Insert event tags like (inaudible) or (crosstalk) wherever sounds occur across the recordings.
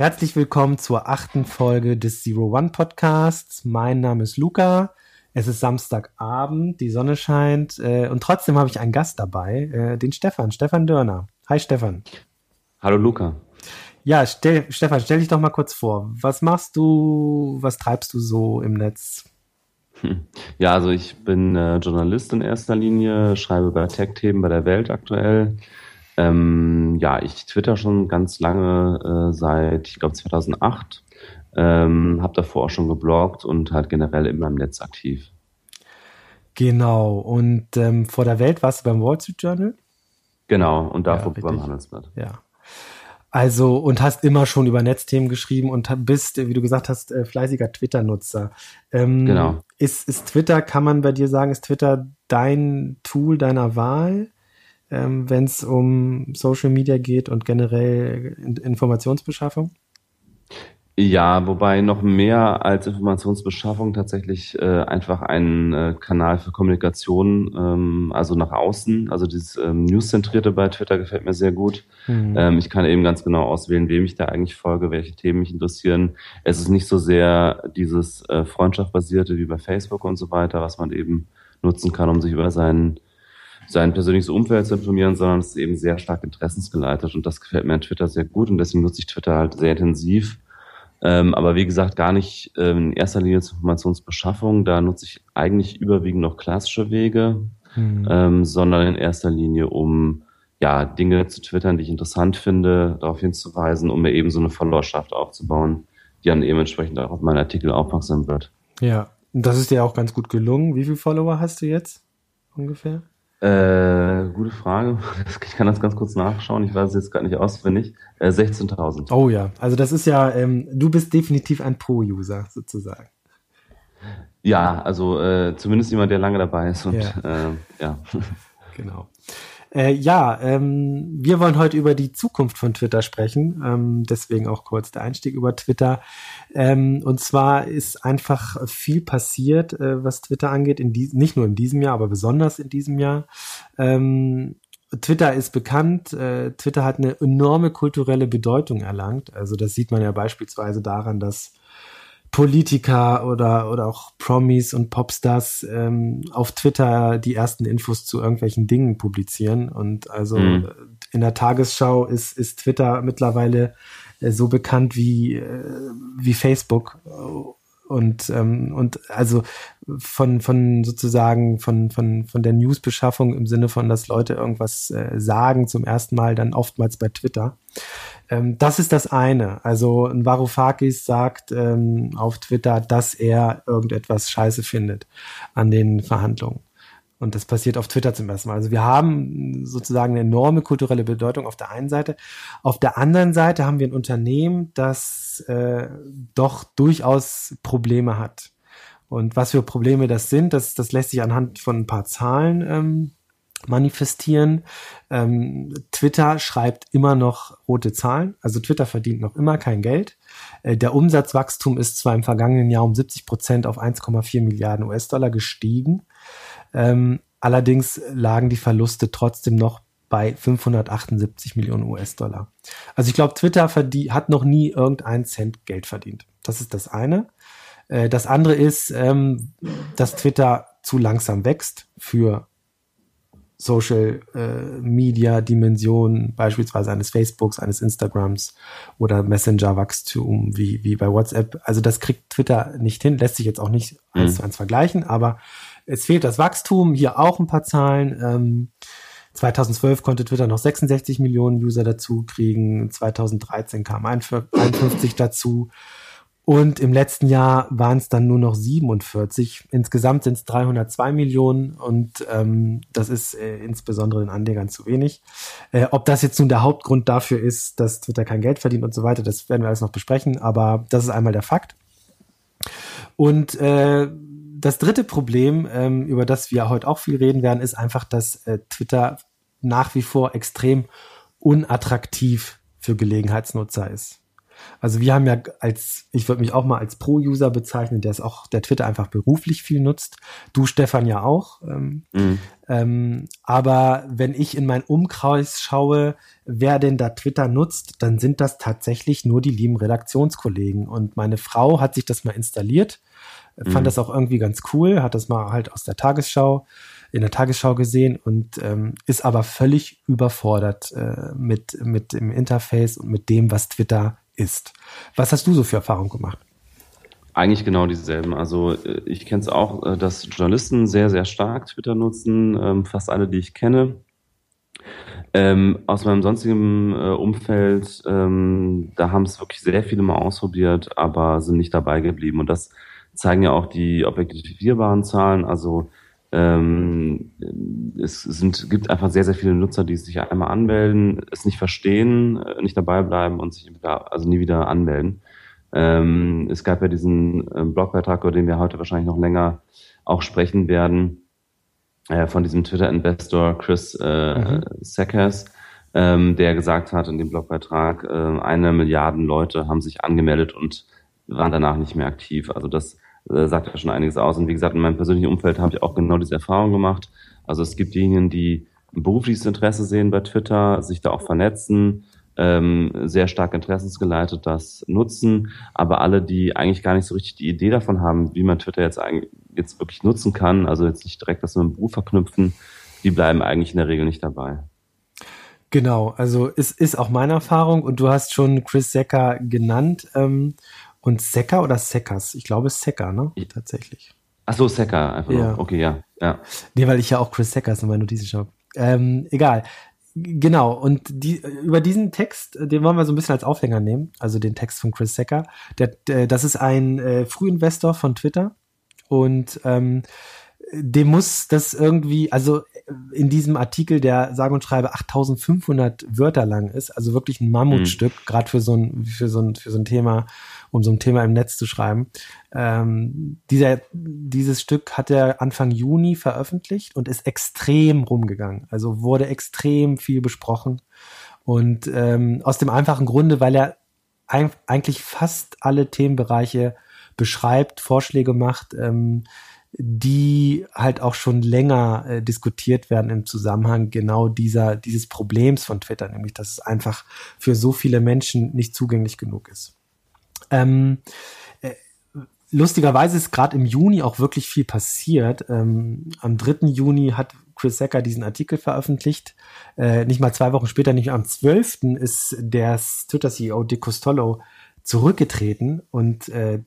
Herzlich willkommen zur achten Folge des Zero One Podcasts. Mein Name ist Luca. Es ist Samstagabend, die Sonne scheint äh, und trotzdem habe ich einen Gast dabei, äh, den Stefan, Stefan Dörner. Hi Stefan. Hallo Luca. Ja, stell, Stefan, stell dich doch mal kurz vor. Was machst du, was treibst du so im Netz? Ja, also ich bin äh, Journalist in erster Linie, schreibe über Tech-Themen bei der Welt aktuell ähm, ja, ich twitter schon ganz lange, äh, seit, ich glaube, 2008. Ähm, habe davor auch schon gebloggt und halt generell immer im Netz aktiv. Genau. Und ähm, vor der Welt warst du beim Wall Street Journal? Genau. Und davor ja, beim Handelsblatt. Ja. Also, und hast immer schon über Netzthemen geschrieben und bist, wie du gesagt hast, äh, fleißiger Twitter-Nutzer. Ähm, genau. Ist, ist Twitter, kann man bei dir sagen, ist Twitter dein Tool deiner Wahl? ähm, wenn es um Social Media geht und generell Informationsbeschaffung? Ja, wobei noch mehr als Informationsbeschaffung tatsächlich äh, einfach ein äh, Kanal für Kommunikation, ähm, also nach außen. Also dieses ähm, News-zentrierte bei Twitter gefällt mir sehr gut. Mhm. Ähm, ich kann eben ganz genau auswählen, wem ich da eigentlich folge, welche Themen mich interessieren. Es ist nicht so sehr dieses äh, Freundschaftbasierte wie bei Facebook und so weiter, was man eben nutzen kann, um sich über seinen sein persönliches Umfeld zu informieren, sondern es ist eben sehr stark interessensgeleitet und das gefällt mir an Twitter sehr gut und deswegen nutze ich Twitter halt sehr intensiv. Ähm, aber wie gesagt, gar nicht ähm, in erster Linie zur Informationsbeschaffung. Da nutze ich eigentlich überwiegend noch klassische Wege, mhm. ähm, sondern in erster Linie, um ja Dinge zu twittern, die ich interessant finde, darauf hinzuweisen, um mir eben so eine Followerschaft aufzubauen, die dann eben entsprechend auch auf meinen Artikel aufmerksam wird. Ja, das ist dir auch ganz gut gelungen. Wie viele Follower hast du jetzt ungefähr? Äh, gute Frage. (laughs) Ich kann das ganz kurz nachschauen. Ich weiß es jetzt gerade nicht auswendig. Äh, 16.000. Oh ja, also das ist ja, ähm, du bist definitiv ein Pro-User sozusagen. Ja, also äh, zumindest jemand, der lange dabei ist und ja. Äh, ja. (laughs) Genau. Äh, ja, ähm, wir wollen heute über die Zukunft von Twitter sprechen. Ähm, deswegen auch kurz der Einstieg über Twitter. Ähm, und zwar ist einfach viel passiert, äh, was Twitter angeht, in die, nicht nur in diesem Jahr, aber besonders in diesem Jahr. Ähm, Twitter ist bekannt. Äh, Twitter hat eine enorme kulturelle Bedeutung erlangt. Also das sieht man ja beispielsweise daran, dass Politiker oder, oder auch Promis und Popstars ähm, auf Twitter die ersten Infos zu irgendwelchen Dingen publizieren. Und also mhm. in der Tagesschau ist, ist Twitter mittlerweile äh, so bekannt wie, äh, wie Facebook. Und, ähm, und also von, von sozusagen von, von, von der Newsbeschaffung im Sinne von, dass Leute irgendwas äh, sagen zum ersten Mal, dann oftmals bei Twitter. Ähm, das ist das eine. Also ein Varoufakis sagt ähm, auf Twitter, dass er irgendetwas scheiße findet an den Verhandlungen. Und das passiert auf Twitter zum ersten Mal. Also wir haben sozusagen eine enorme kulturelle Bedeutung auf der einen Seite. Auf der anderen Seite haben wir ein Unternehmen, das äh, doch durchaus Probleme hat. Und was für Probleme das sind, das, das lässt sich anhand von ein paar Zahlen ähm, manifestieren. Ähm, Twitter schreibt immer noch rote Zahlen, also Twitter verdient noch immer kein Geld. Äh, der Umsatzwachstum ist zwar im vergangenen Jahr um 70 Prozent auf 1,4 Milliarden US-Dollar gestiegen, ähm, allerdings lagen die Verluste trotzdem noch bei 578 Millionen US-Dollar. Also ich glaube, Twitter hat noch nie irgendeinen Cent Geld verdient. Das ist das eine. Äh, das andere ist, ähm, dass Twitter zu langsam wächst für Social äh, Media Dimension beispielsweise eines Facebooks, eines Instagrams oder Messenger Wachstum wie, wie bei WhatsApp. Also das kriegt Twitter nicht hin, lässt sich jetzt auch nicht mhm. eins zu eins vergleichen, aber es fehlt das Wachstum. Hier auch ein paar Zahlen. Ähm, 2012 konnte Twitter noch 66 Millionen User dazu kriegen. 2013 kam 51 dazu. Und im letzten Jahr waren es dann nur noch 47. Insgesamt sind es 302 Millionen und ähm, das ist äh, insbesondere den Anlegern zu wenig. Äh, ob das jetzt nun der Hauptgrund dafür ist, dass Twitter kein Geld verdient und so weiter, das werden wir alles noch besprechen, aber das ist einmal der Fakt. Und äh, das dritte Problem, ähm, über das wir heute auch viel reden werden, ist einfach, dass äh, Twitter nach wie vor extrem unattraktiv für Gelegenheitsnutzer ist. Also wir haben ja als, ich würde mich auch mal als Pro-User bezeichnen, der es auch, der Twitter einfach beruflich viel nutzt. Du, Stefan, ja auch. Ähm, mhm. ähm, aber wenn ich in meinen Umkreis schaue, wer denn da Twitter nutzt, dann sind das tatsächlich nur die lieben Redaktionskollegen. Und meine Frau hat sich das mal installiert, mhm. fand das auch irgendwie ganz cool, hat das mal halt aus der Tagesschau in der Tagesschau gesehen und ähm, ist aber völlig überfordert äh, mit, mit dem Interface und mit dem, was Twitter ist. Was hast du so für Erfahrungen gemacht? Eigentlich genau dieselben. Also äh, ich kenne es auch, äh, dass Journalisten sehr, sehr stark Twitter nutzen, ähm, fast alle, die ich kenne. Ähm, aus meinem sonstigen äh, Umfeld, ähm, da haben es wirklich sehr viele mal ausprobiert, aber sind nicht dabei geblieben. Und das zeigen ja auch die objektivierbaren Zahlen. Also ähm, es sind, gibt einfach sehr, sehr viele Nutzer, die sich einmal anmelden, es nicht verstehen, äh, nicht dabei bleiben und sich wieder, also nie wieder anmelden. Ähm, es gab ja diesen äh, Blogbeitrag, über den wir heute wahrscheinlich noch länger auch sprechen werden, äh, von diesem Twitter-Investor Chris äh, mhm. Sackers, ähm, der gesagt hat in dem Blogbeitrag, äh, eine Milliarden Leute haben sich angemeldet und waren danach nicht mehr aktiv. Also das äh, sagt ja schon einiges aus. Und wie gesagt, in meinem persönlichen Umfeld habe ich auch genau diese Erfahrung gemacht. Also es gibt diejenigen, die ein berufliches Interesse sehen bei Twitter, sich da auch vernetzen, ähm, sehr stark interessensgeleitet das nutzen, aber alle, die eigentlich gar nicht so richtig die Idee davon haben, wie man Twitter jetzt eigentlich jetzt wirklich nutzen kann, also jetzt nicht direkt das mit dem Beruf verknüpfen, die bleiben eigentlich in der Regel nicht dabei. Genau, also es ist auch meine Erfahrung und du hast schon Chris Secker genannt. Ähm, und Secker oder Seckers? Ich glaube Secker, ne? Tatsächlich. Ach so, Secker, einfach ja. Nur. Okay, ja. ja. Nee, weil ich ja auch Chris Seckers in meinen Notizen schaue. Ähm, egal. Genau, und die, über diesen Text, den wollen wir so ein bisschen als Aufhänger nehmen, also den Text von Chris Secker. Der, der, das ist ein äh, Frühinvestor von Twitter und ähm, dem muss das irgendwie, also in diesem Artikel, der sage und schreibe 8500 Wörter lang ist, also wirklich ein Mammutstück, mhm. gerade für so ein, für so ein, für so ein Thema, um so ein Thema im Netz zu schreiben. Ähm, dieser, dieses Stück hat er Anfang Juni veröffentlicht und ist extrem rumgegangen. Also wurde extrem viel besprochen. Und ähm, aus dem einfachen Grunde, weil er eigentlich fast alle Themenbereiche beschreibt, Vorschläge macht, ähm, die halt auch schon länger äh, diskutiert werden im Zusammenhang genau dieser, dieses Problems von Twitter, nämlich dass es einfach für so viele Menschen nicht zugänglich genug ist. Ähm, äh, lustigerweise ist gerade im Juni auch wirklich viel passiert. Ähm, am 3. Juni hat Chris Secker diesen Artikel veröffentlicht. Äh, nicht mal zwei Wochen später, nicht am 12. ist der Twitter-CEO Dick Costolo zurückgetreten und äh,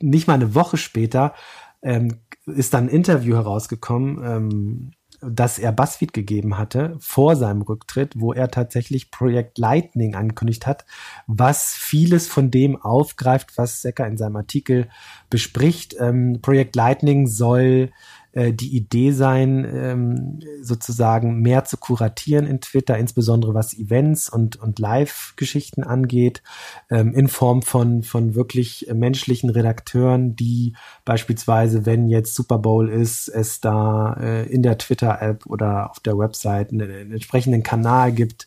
nicht mal eine Woche später ähm, ist dann ein Interview herausgekommen, ähm, das er BuzzFeed gegeben hatte vor seinem Rücktritt, wo er tatsächlich Projekt Lightning angekündigt hat, was vieles von dem aufgreift, was Secker in seinem Artikel bespricht. Ähm, Projekt Lightning soll äh, die Idee sein, ähm, sozusagen mehr zu kuratieren in Twitter, insbesondere was Events und, und Live-Geschichten angeht, ähm, in Form von, von wirklich menschlichen Redakteuren, die beispielsweise, wenn jetzt Super Bowl ist, es da äh, in der Twitter-App oder auf der Website einen, einen entsprechenden Kanal gibt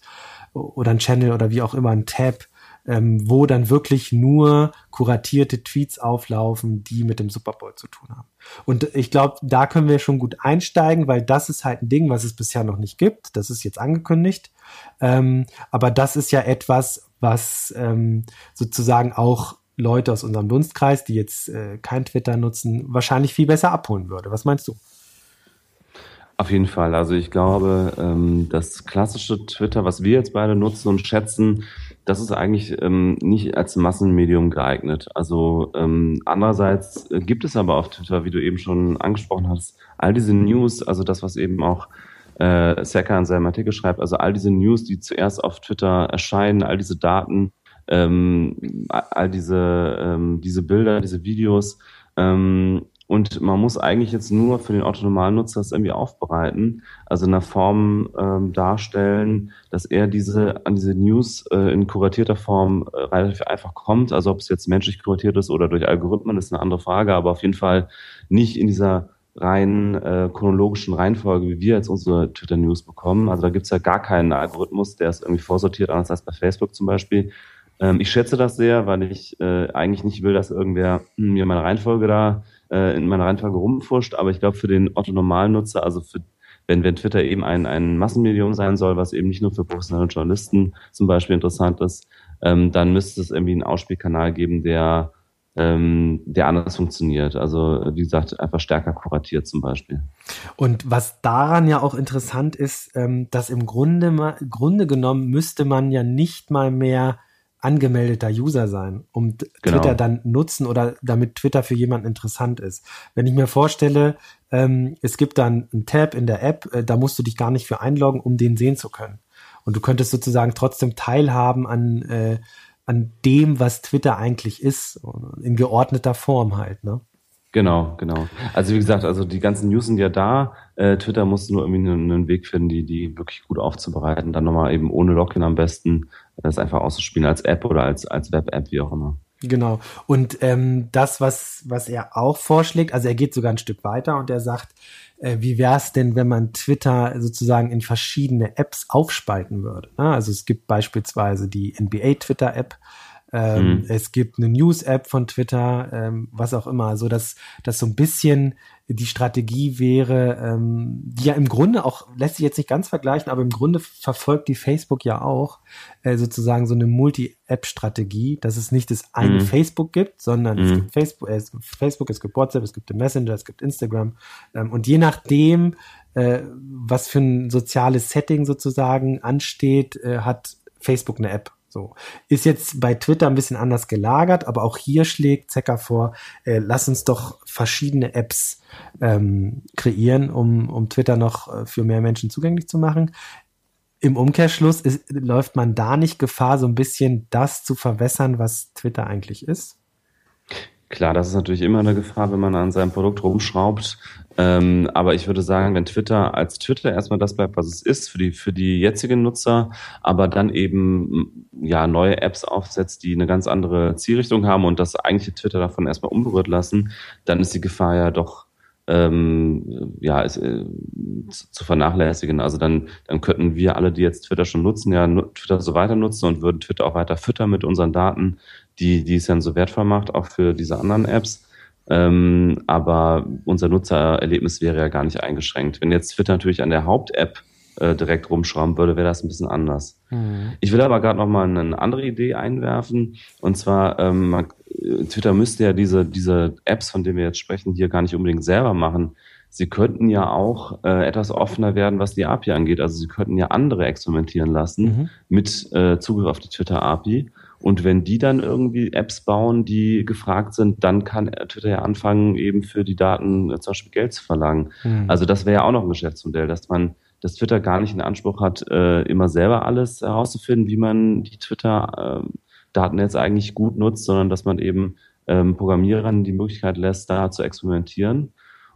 oder ein Channel oder wie auch immer, ein Tab, ähm, wo dann wirklich nur kuratierte Tweets auflaufen, die mit dem Super Bowl zu tun haben. Und ich glaube, da können wir schon gut einsteigen, weil das ist halt ein Ding, was es bisher noch nicht gibt. Das ist jetzt angekündigt. Ähm, aber das ist ja etwas, was ähm, sozusagen auch Leute aus unserem Dunstkreis, die jetzt äh, kein Twitter nutzen, wahrscheinlich viel besser abholen würde. Was meinst du? Auf jeden Fall. Also ich glaube, ähm, das klassische Twitter, was wir jetzt beide nutzen und schätzen, das ist eigentlich ähm, nicht als Massenmedium geeignet. Also ähm, andererseits äh, gibt es aber auf Twitter, wie du eben schon angesprochen hast, all diese News, also das, was eben auch äh, Secker in seinem Artikel schreibt, also all diese News, die zuerst auf Twitter erscheinen, all diese Daten, ähm, all diese, ähm, diese Bilder, diese Videos, ähm, und man muss eigentlich jetzt nur für den Autonomalnutzer das irgendwie aufbereiten, also in einer Form ähm, darstellen, dass er diese an diese News äh, in kuratierter Form äh, relativ einfach kommt. Also ob es jetzt menschlich kuratiert ist oder durch Algorithmen, ist eine andere Frage, aber auf jeden Fall nicht in dieser rein äh, chronologischen Reihenfolge, wie wir jetzt unsere Twitter-News bekommen. Also da gibt's ja gar keinen Algorithmus, der es irgendwie vorsortiert, anders als bei Facebook zum Beispiel. Ähm, ich schätze das sehr, weil ich äh, eigentlich nicht will, dass irgendwer mir meine Reihenfolge da äh, in meiner Reihenfolge rumfuscht. Aber ich glaube, für den Otto-Normalnutzer, also für wenn, wenn Twitter eben ein, ein Massenmedium sein soll, was eben nicht nur für professionelle Journalisten zum Beispiel interessant ist, ähm, dann müsste es irgendwie einen Ausspielkanal geben, der, ähm, der anders funktioniert. Also wie gesagt, einfach stärker kuratiert zum Beispiel. Und was daran ja auch interessant ist, ähm, dass im Grunde, Grunde genommen müsste man ja nicht mal mehr angemeldeter User sein, um genau. Twitter dann nutzen oder damit Twitter für jemanden interessant ist. Wenn ich mir vorstelle, ähm, es gibt dann einen Tab in der App, äh, da musst du dich gar nicht für einloggen, um den sehen zu können. Und du könntest sozusagen trotzdem teilhaben an, äh, an dem, was Twitter eigentlich ist, in geordneter Form halt, ne? Genau, genau. Also wie gesagt, also die ganzen News sind ja da. Äh, Twitter muss nur irgendwie einen, einen, Weg finden, die, die wirklich gut aufzubereiten. Dann nochmal eben ohne Login am besten, das einfach auszuspielen als App oder als, als Web-App, wie auch immer. Genau. Und ähm, das, was, was er auch vorschlägt, also er geht sogar ein Stück weiter und er sagt, äh, wie wäre es denn, wenn man Twitter sozusagen in verschiedene Apps aufspalten würde? Ne? Also es gibt beispielsweise die NBA Twitter App, ähm, mhm. Es gibt eine News-App von Twitter, ähm, was auch immer, so dass das so ein bisschen die Strategie wäre, ähm, die ja im Grunde auch lässt sich jetzt nicht ganz vergleichen, aber im Grunde verfolgt die Facebook ja auch äh, sozusagen so eine Multi-App-Strategie, dass es nicht das eine mhm. Facebook gibt, sondern mhm. es gibt Facebook, äh, es gibt Facebook, es gibt WhatsApp, es gibt den Messenger, es gibt Instagram ähm, und je nachdem, äh, was für ein soziales Setting sozusagen ansteht, äh, hat Facebook eine App so. Ist jetzt bei Twitter ein bisschen anders gelagert, aber auch hier schlägt Zecker vor, äh, lass uns doch verschiedene Apps ähm, kreieren, um, um Twitter noch äh, für mehr Menschen zugänglich zu machen. Im Umkehrschluss ist, läuft man da nicht Gefahr, so ein bisschen das zu verwässern, was Twitter eigentlich ist? Klar, das ist natürlich immer eine Gefahr, wenn man an seinem Produkt rumschraubt. Ähm, aber ich würde sagen, wenn Twitter als Twitter erstmal das bleibt, was es ist für die, für die jetzigen Nutzer, aber dann eben ja neue Apps aufsetzt, die eine ganz andere Zielrichtung haben und das eigentliche Twitter davon erstmal unberührt lassen, dann ist die Gefahr ja doch ähm, ja, ist, äh, zu vernachlässigen. Also dann, dann könnten wir alle, die jetzt Twitter schon nutzen, ja Twitter so weiter nutzen und würden Twitter auch weiter füttern mit unseren Daten, die, die es dann so wertvoll macht, auch für diese anderen Apps. Ähm, aber unser Nutzererlebnis wäre ja gar nicht eingeschränkt. Wenn jetzt Twitter natürlich an der Haupt-App äh, direkt rumschrauben würde, wäre das ein bisschen anders. Mhm. Ich will aber gerade noch mal eine andere Idee einwerfen. Und zwar, ähm, Twitter müsste ja diese, diese Apps, von denen wir jetzt sprechen, hier gar nicht unbedingt selber machen. Sie könnten ja auch äh, etwas offener werden, was die API angeht. Also sie könnten ja andere experimentieren lassen mhm. mit äh, Zugriff auf die Twitter-API und wenn die dann irgendwie Apps bauen, die gefragt sind, dann kann Twitter ja anfangen, eben für die Daten äh, zum Beispiel Geld zu verlangen. Mhm. Also das wäre ja auch noch ein Geschäftsmodell, dass man, dass Twitter gar nicht den Anspruch hat, äh, immer selber alles herauszufinden, wie man die Twitter-Daten jetzt eigentlich gut nutzt, sondern dass man eben ähm, Programmierern die Möglichkeit lässt, da zu experimentieren.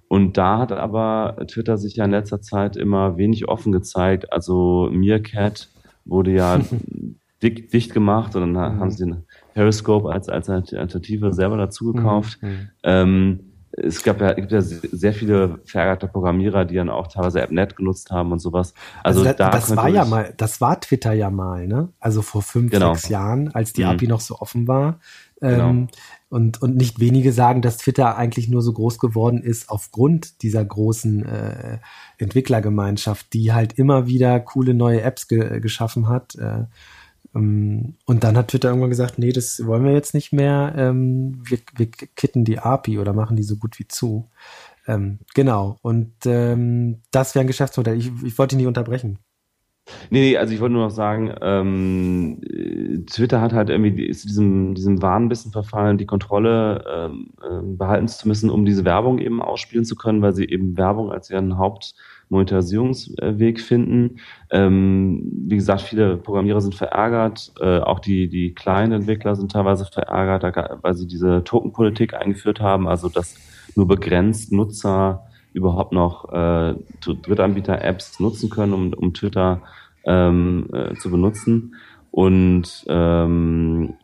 Und da hat aber Twitter sich ja in letzter Zeit immer wenig offen gezeigt. Also Meerkat wurde ja (laughs) dick, dicht gemacht und dann mhm. haben sie den Periscope als Alternative selber dazu gekauft. Mhm. mhm. Ähm, es gab ja, gibt ja sehr viele verärgerte Programmierer, die dann auch teilweise AppNet genutzt haben und sowas. Also, also da, das war ja mal, das war Twitter ja mal, ne? Also vor fünf, genau. sechs Jahren, als die mhm. API noch so offen war. Genau. Ähm, und, und nicht wenige sagen, dass Twitter eigentlich nur so groß geworden ist aufgrund dieser großen äh, Entwicklergemeinschaft, die halt immer wieder coole neue Apps ge geschaffen hat. Äh, und dann hat Twitter irgendwann gesagt, nee, das wollen wir jetzt nicht mehr. Ähm, wir, wir kitten die API oder machen die so gut wie zu. Ähm, genau. Und ähm, das wäre ein Geschäftsmodell. Ich, ich wollte dich nicht unterbrechen. Nee, nee, also ich wollte nur noch sagen, ähm, Twitter hat halt irgendwie ist diesem, diesem Wahn bisschen verfallen, die Kontrolle ähm, äh, behalten zu müssen, um diese Werbung eben ausspielen zu können, weil sie eben Werbung als ihren Haupt Monetarisierungsweg finden. Ähm, wie gesagt, viele Programmierer sind verärgert, äh, auch die, die kleinen Entwickler sind teilweise verärgert, weil sie diese Tokenpolitik eingeführt haben, also dass nur begrenzt Nutzer überhaupt noch äh, Drittanbieter-Apps nutzen können, um, um Twitter ähm, äh, zu benutzen. Und ähm,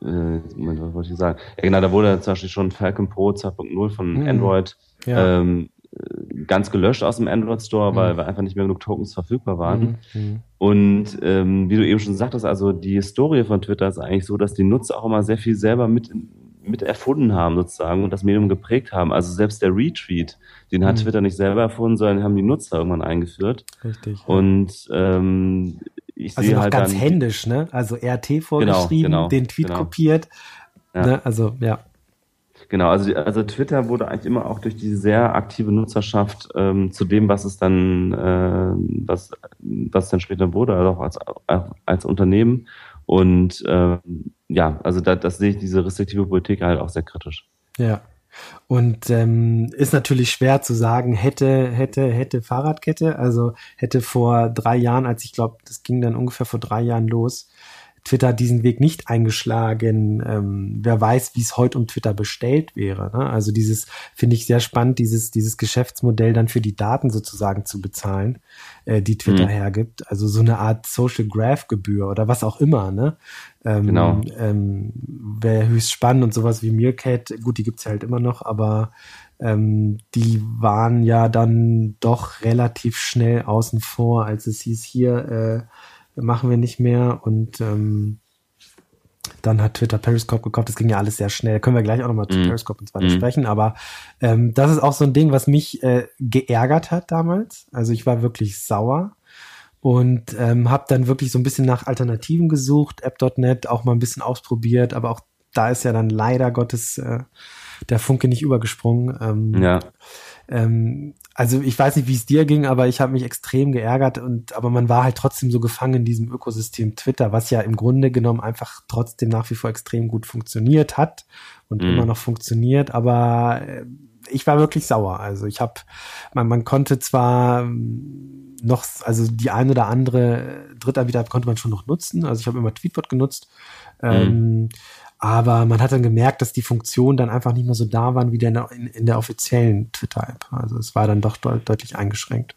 äh, was wollte ich sagen? Ja genau, da wurde zum Beispiel schon Falcon Pro 2.0 von mhm. Android ja. ähm, ganz gelöscht aus dem Android Store, mhm. weil, weil einfach nicht mehr genug Tokens verfügbar waren. Mhm. mhm. Und ähm, wie du eben schon sagtest, also die Historie von Twitter ist eigentlich so, dass die Nutzer auch immer sehr viel selber mit, mit erfunden haben sozusagen und das Medium geprägt haben. Also selbst der Retweet, den hat mhm. Twitter nicht selber erfunden, sondern haben die Nutzer irgendwann eingeführt. Richtig. Ja. Und ähm, ich also sehe halt ganz dann, händisch, ne? Also RT vorgeschrieben, genau, genau, den Tweet genau. kopiert. Ja. Ne? Also ja. Genau, also, also Twitter wurde eigentlich immer auch durch die sehr aktive Nutzerschaft ähm, zu dem, was es dann, äh, was, was dann später wurde, also auch als, als Unternehmen. Und äh, ja, also da, das sehe ich diese restriktive Politik halt auch sehr kritisch. Ja. Und ähm, ist natürlich schwer zu sagen, hätte, hätte, hätte Fahrradkette, also hätte vor drei Jahren, als ich glaube, das ging dann ungefähr vor drei Jahren los, Twitter diesen Weg nicht eingeschlagen. Ähm, wer weiß, wie es heute um Twitter bestellt wäre. Ne? Also dieses finde ich sehr spannend, dieses, dieses Geschäftsmodell dann für die Daten sozusagen zu bezahlen, äh, die Twitter mhm. hergibt. Also so eine Art Social Graph Gebühr oder was auch immer. Ne? Ähm, genau. Ähm, Wäre höchst spannend und sowas wie Meerkat, gut, die gibt's ja halt immer noch, aber ähm, die waren ja dann doch relativ schnell außen vor, als es hieß, hier, äh, machen wir nicht mehr und ähm, dann hat Twitter Periscope gekauft. Das ging ja alles sehr schnell. können wir gleich auch nochmal zu mm. Periscope und so weiter mm. sprechen. Aber ähm, das ist auch so ein Ding, was mich äh, geärgert hat damals. Also ich war wirklich sauer und ähm, habe dann wirklich so ein bisschen nach Alternativen gesucht. App.net auch mal ein bisschen ausprobiert, aber auch da ist ja dann leider Gottes äh, der Funke nicht übergesprungen. Ähm, ja. Ähm, also ich weiß nicht, wie es dir ging, aber ich habe mich extrem geärgert und aber man war halt trotzdem so gefangen in diesem Ökosystem Twitter, was ja im Grunde genommen einfach trotzdem nach wie vor extrem gut funktioniert hat und mhm. immer noch funktioniert, aber äh, ich war wirklich sauer. Also ich habe, man, man konnte zwar ähm, noch, also die ein oder andere Drittanbieter konnte man schon noch nutzen. Also ich habe immer Tweetbot genutzt. Mhm. Ähm, aber man hat dann gemerkt, dass die Funktionen dann einfach nicht mehr so da waren wie in der, in, der offiziellen Twitter-App. Also es war dann doch de deutlich eingeschränkt.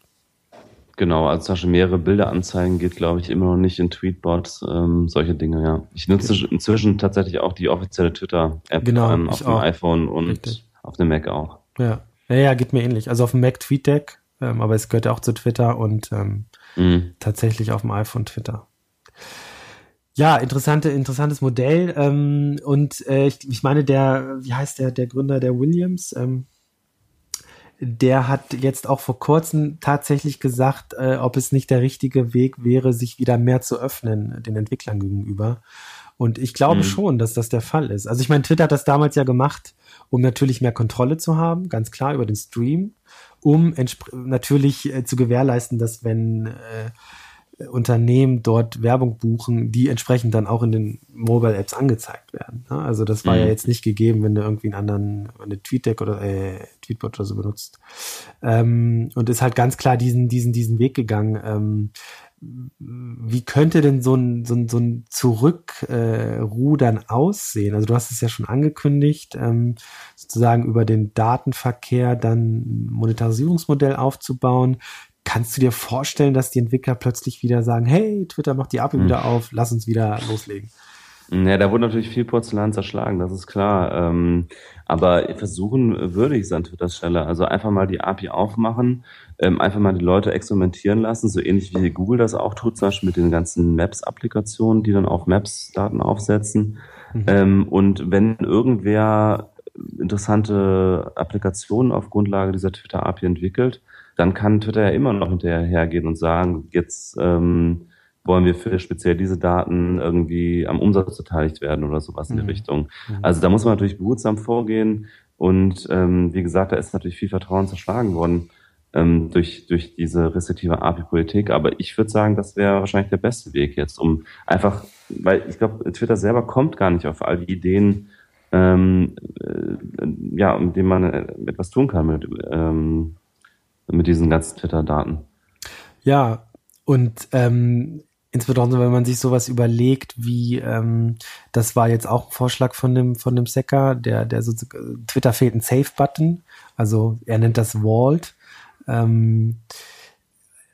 Genau, also zum Beispiel mehrere Bilder anzeigen geht, glaube ich, immer noch nicht in Tweetbots, ähm, solche Dinge, ja. Ich nutze okay. inzwischen tatsächlich auch die offizielle Twitter-App genau, ähm, auf dem auch. iPhone und Richtig. auf dem Mac auch. Ja. ja, ja, geht mir ähnlich. Also auf dem Mac TweetDeck, ähm, aber es gehört ja auch zu Twitter und ähm, mhm. tatsächlich auf dem iPhone Twitter. Ja, interessante, interessantes Modell. Ähm, und äh, ich, ich meine, der, wie heißt der, der Gründer der Williams? Ähm, der hat jetzt auch vor kurzem tatsächlich gesagt, äh, ob es nicht der richtige Weg wäre, sich wieder mehr zu öffnen den Entwicklern gegenüber. Und ich glaube mhm. schon, dass das der Fall ist. Also ich meine, Twitter hat das damals ja gemacht, um natürlich mehr Kontrolle zu haben, ganz klar über den Stream, um natürlich äh, zu gewährleisten, dass wenn äh, Unternehmen dort Werbung buchen, die entsprechend dann auch in den Mobile Apps angezeigt werden. Ne? Also das war mhm. ja jetzt nicht gegeben, wenn du irgendwie einen anderen, eine TweetDeck oder äh, Tweetbot oder so benutzt. Ähm, und ist halt ganz klar diesen, diesen, diesen Weg gegangen. Ähm, wie könnte denn so ein, so ein, so ein Zurückrudern äh, aussehen? Also du hast es ja schon angekündigt, ähm, sozusagen über den Datenverkehr dann ein Monetarisierungsmodell aufzubauen. Kannst du dir vorstellen, dass die Entwickler plötzlich wieder sagen, hey, Twitter macht die API hm. wieder auf, lass uns wieder loslegen? Ja, da wurde natürlich viel Porzellan zerschlagen, das ist klar. Ähm, aber versuchen würde ich es an Twitter Stelle. Also einfach mal die API aufmachen, ähm, einfach mal die Leute experimentieren lassen, so ähnlich wie Google das auch tut, zum Beispiel mit den ganzen Maps-Applikationen, die dann auf Maps-Daten aufsetzen. Mhm. Ähm, und wenn irgendwer interessante Applikationen auf Grundlage dieser Twitter API entwickelt, dann kann Twitter ja immer noch hinterhergehen und sagen, jetzt ähm, wollen wir für speziell diese Daten irgendwie am Umsatz beteiligt werden oder sowas in die mhm. Richtung. Mhm. Also da muss man natürlich behutsam vorgehen und ähm, wie gesagt, da ist natürlich viel Vertrauen zerschlagen worden ähm, durch, durch diese restriktive API-Politik. Aber ich würde sagen, das wäre wahrscheinlich der beste Weg jetzt, um einfach, weil ich glaube, Twitter selber kommt gar nicht auf all die Ideen, ähm, äh, ja, mit denen man äh, etwas tun kann mit, ähm, mit diesen ganzen Twitter-Daten. Ja, und ähm, insbesondere wenn man sich sowas überlegt, wie ähm, das war jetzt auch ein Vorschlag von dem von dem Secker, der der so Twitter fehlt ein Safe-Button, also er nennt das Vault. Ähm,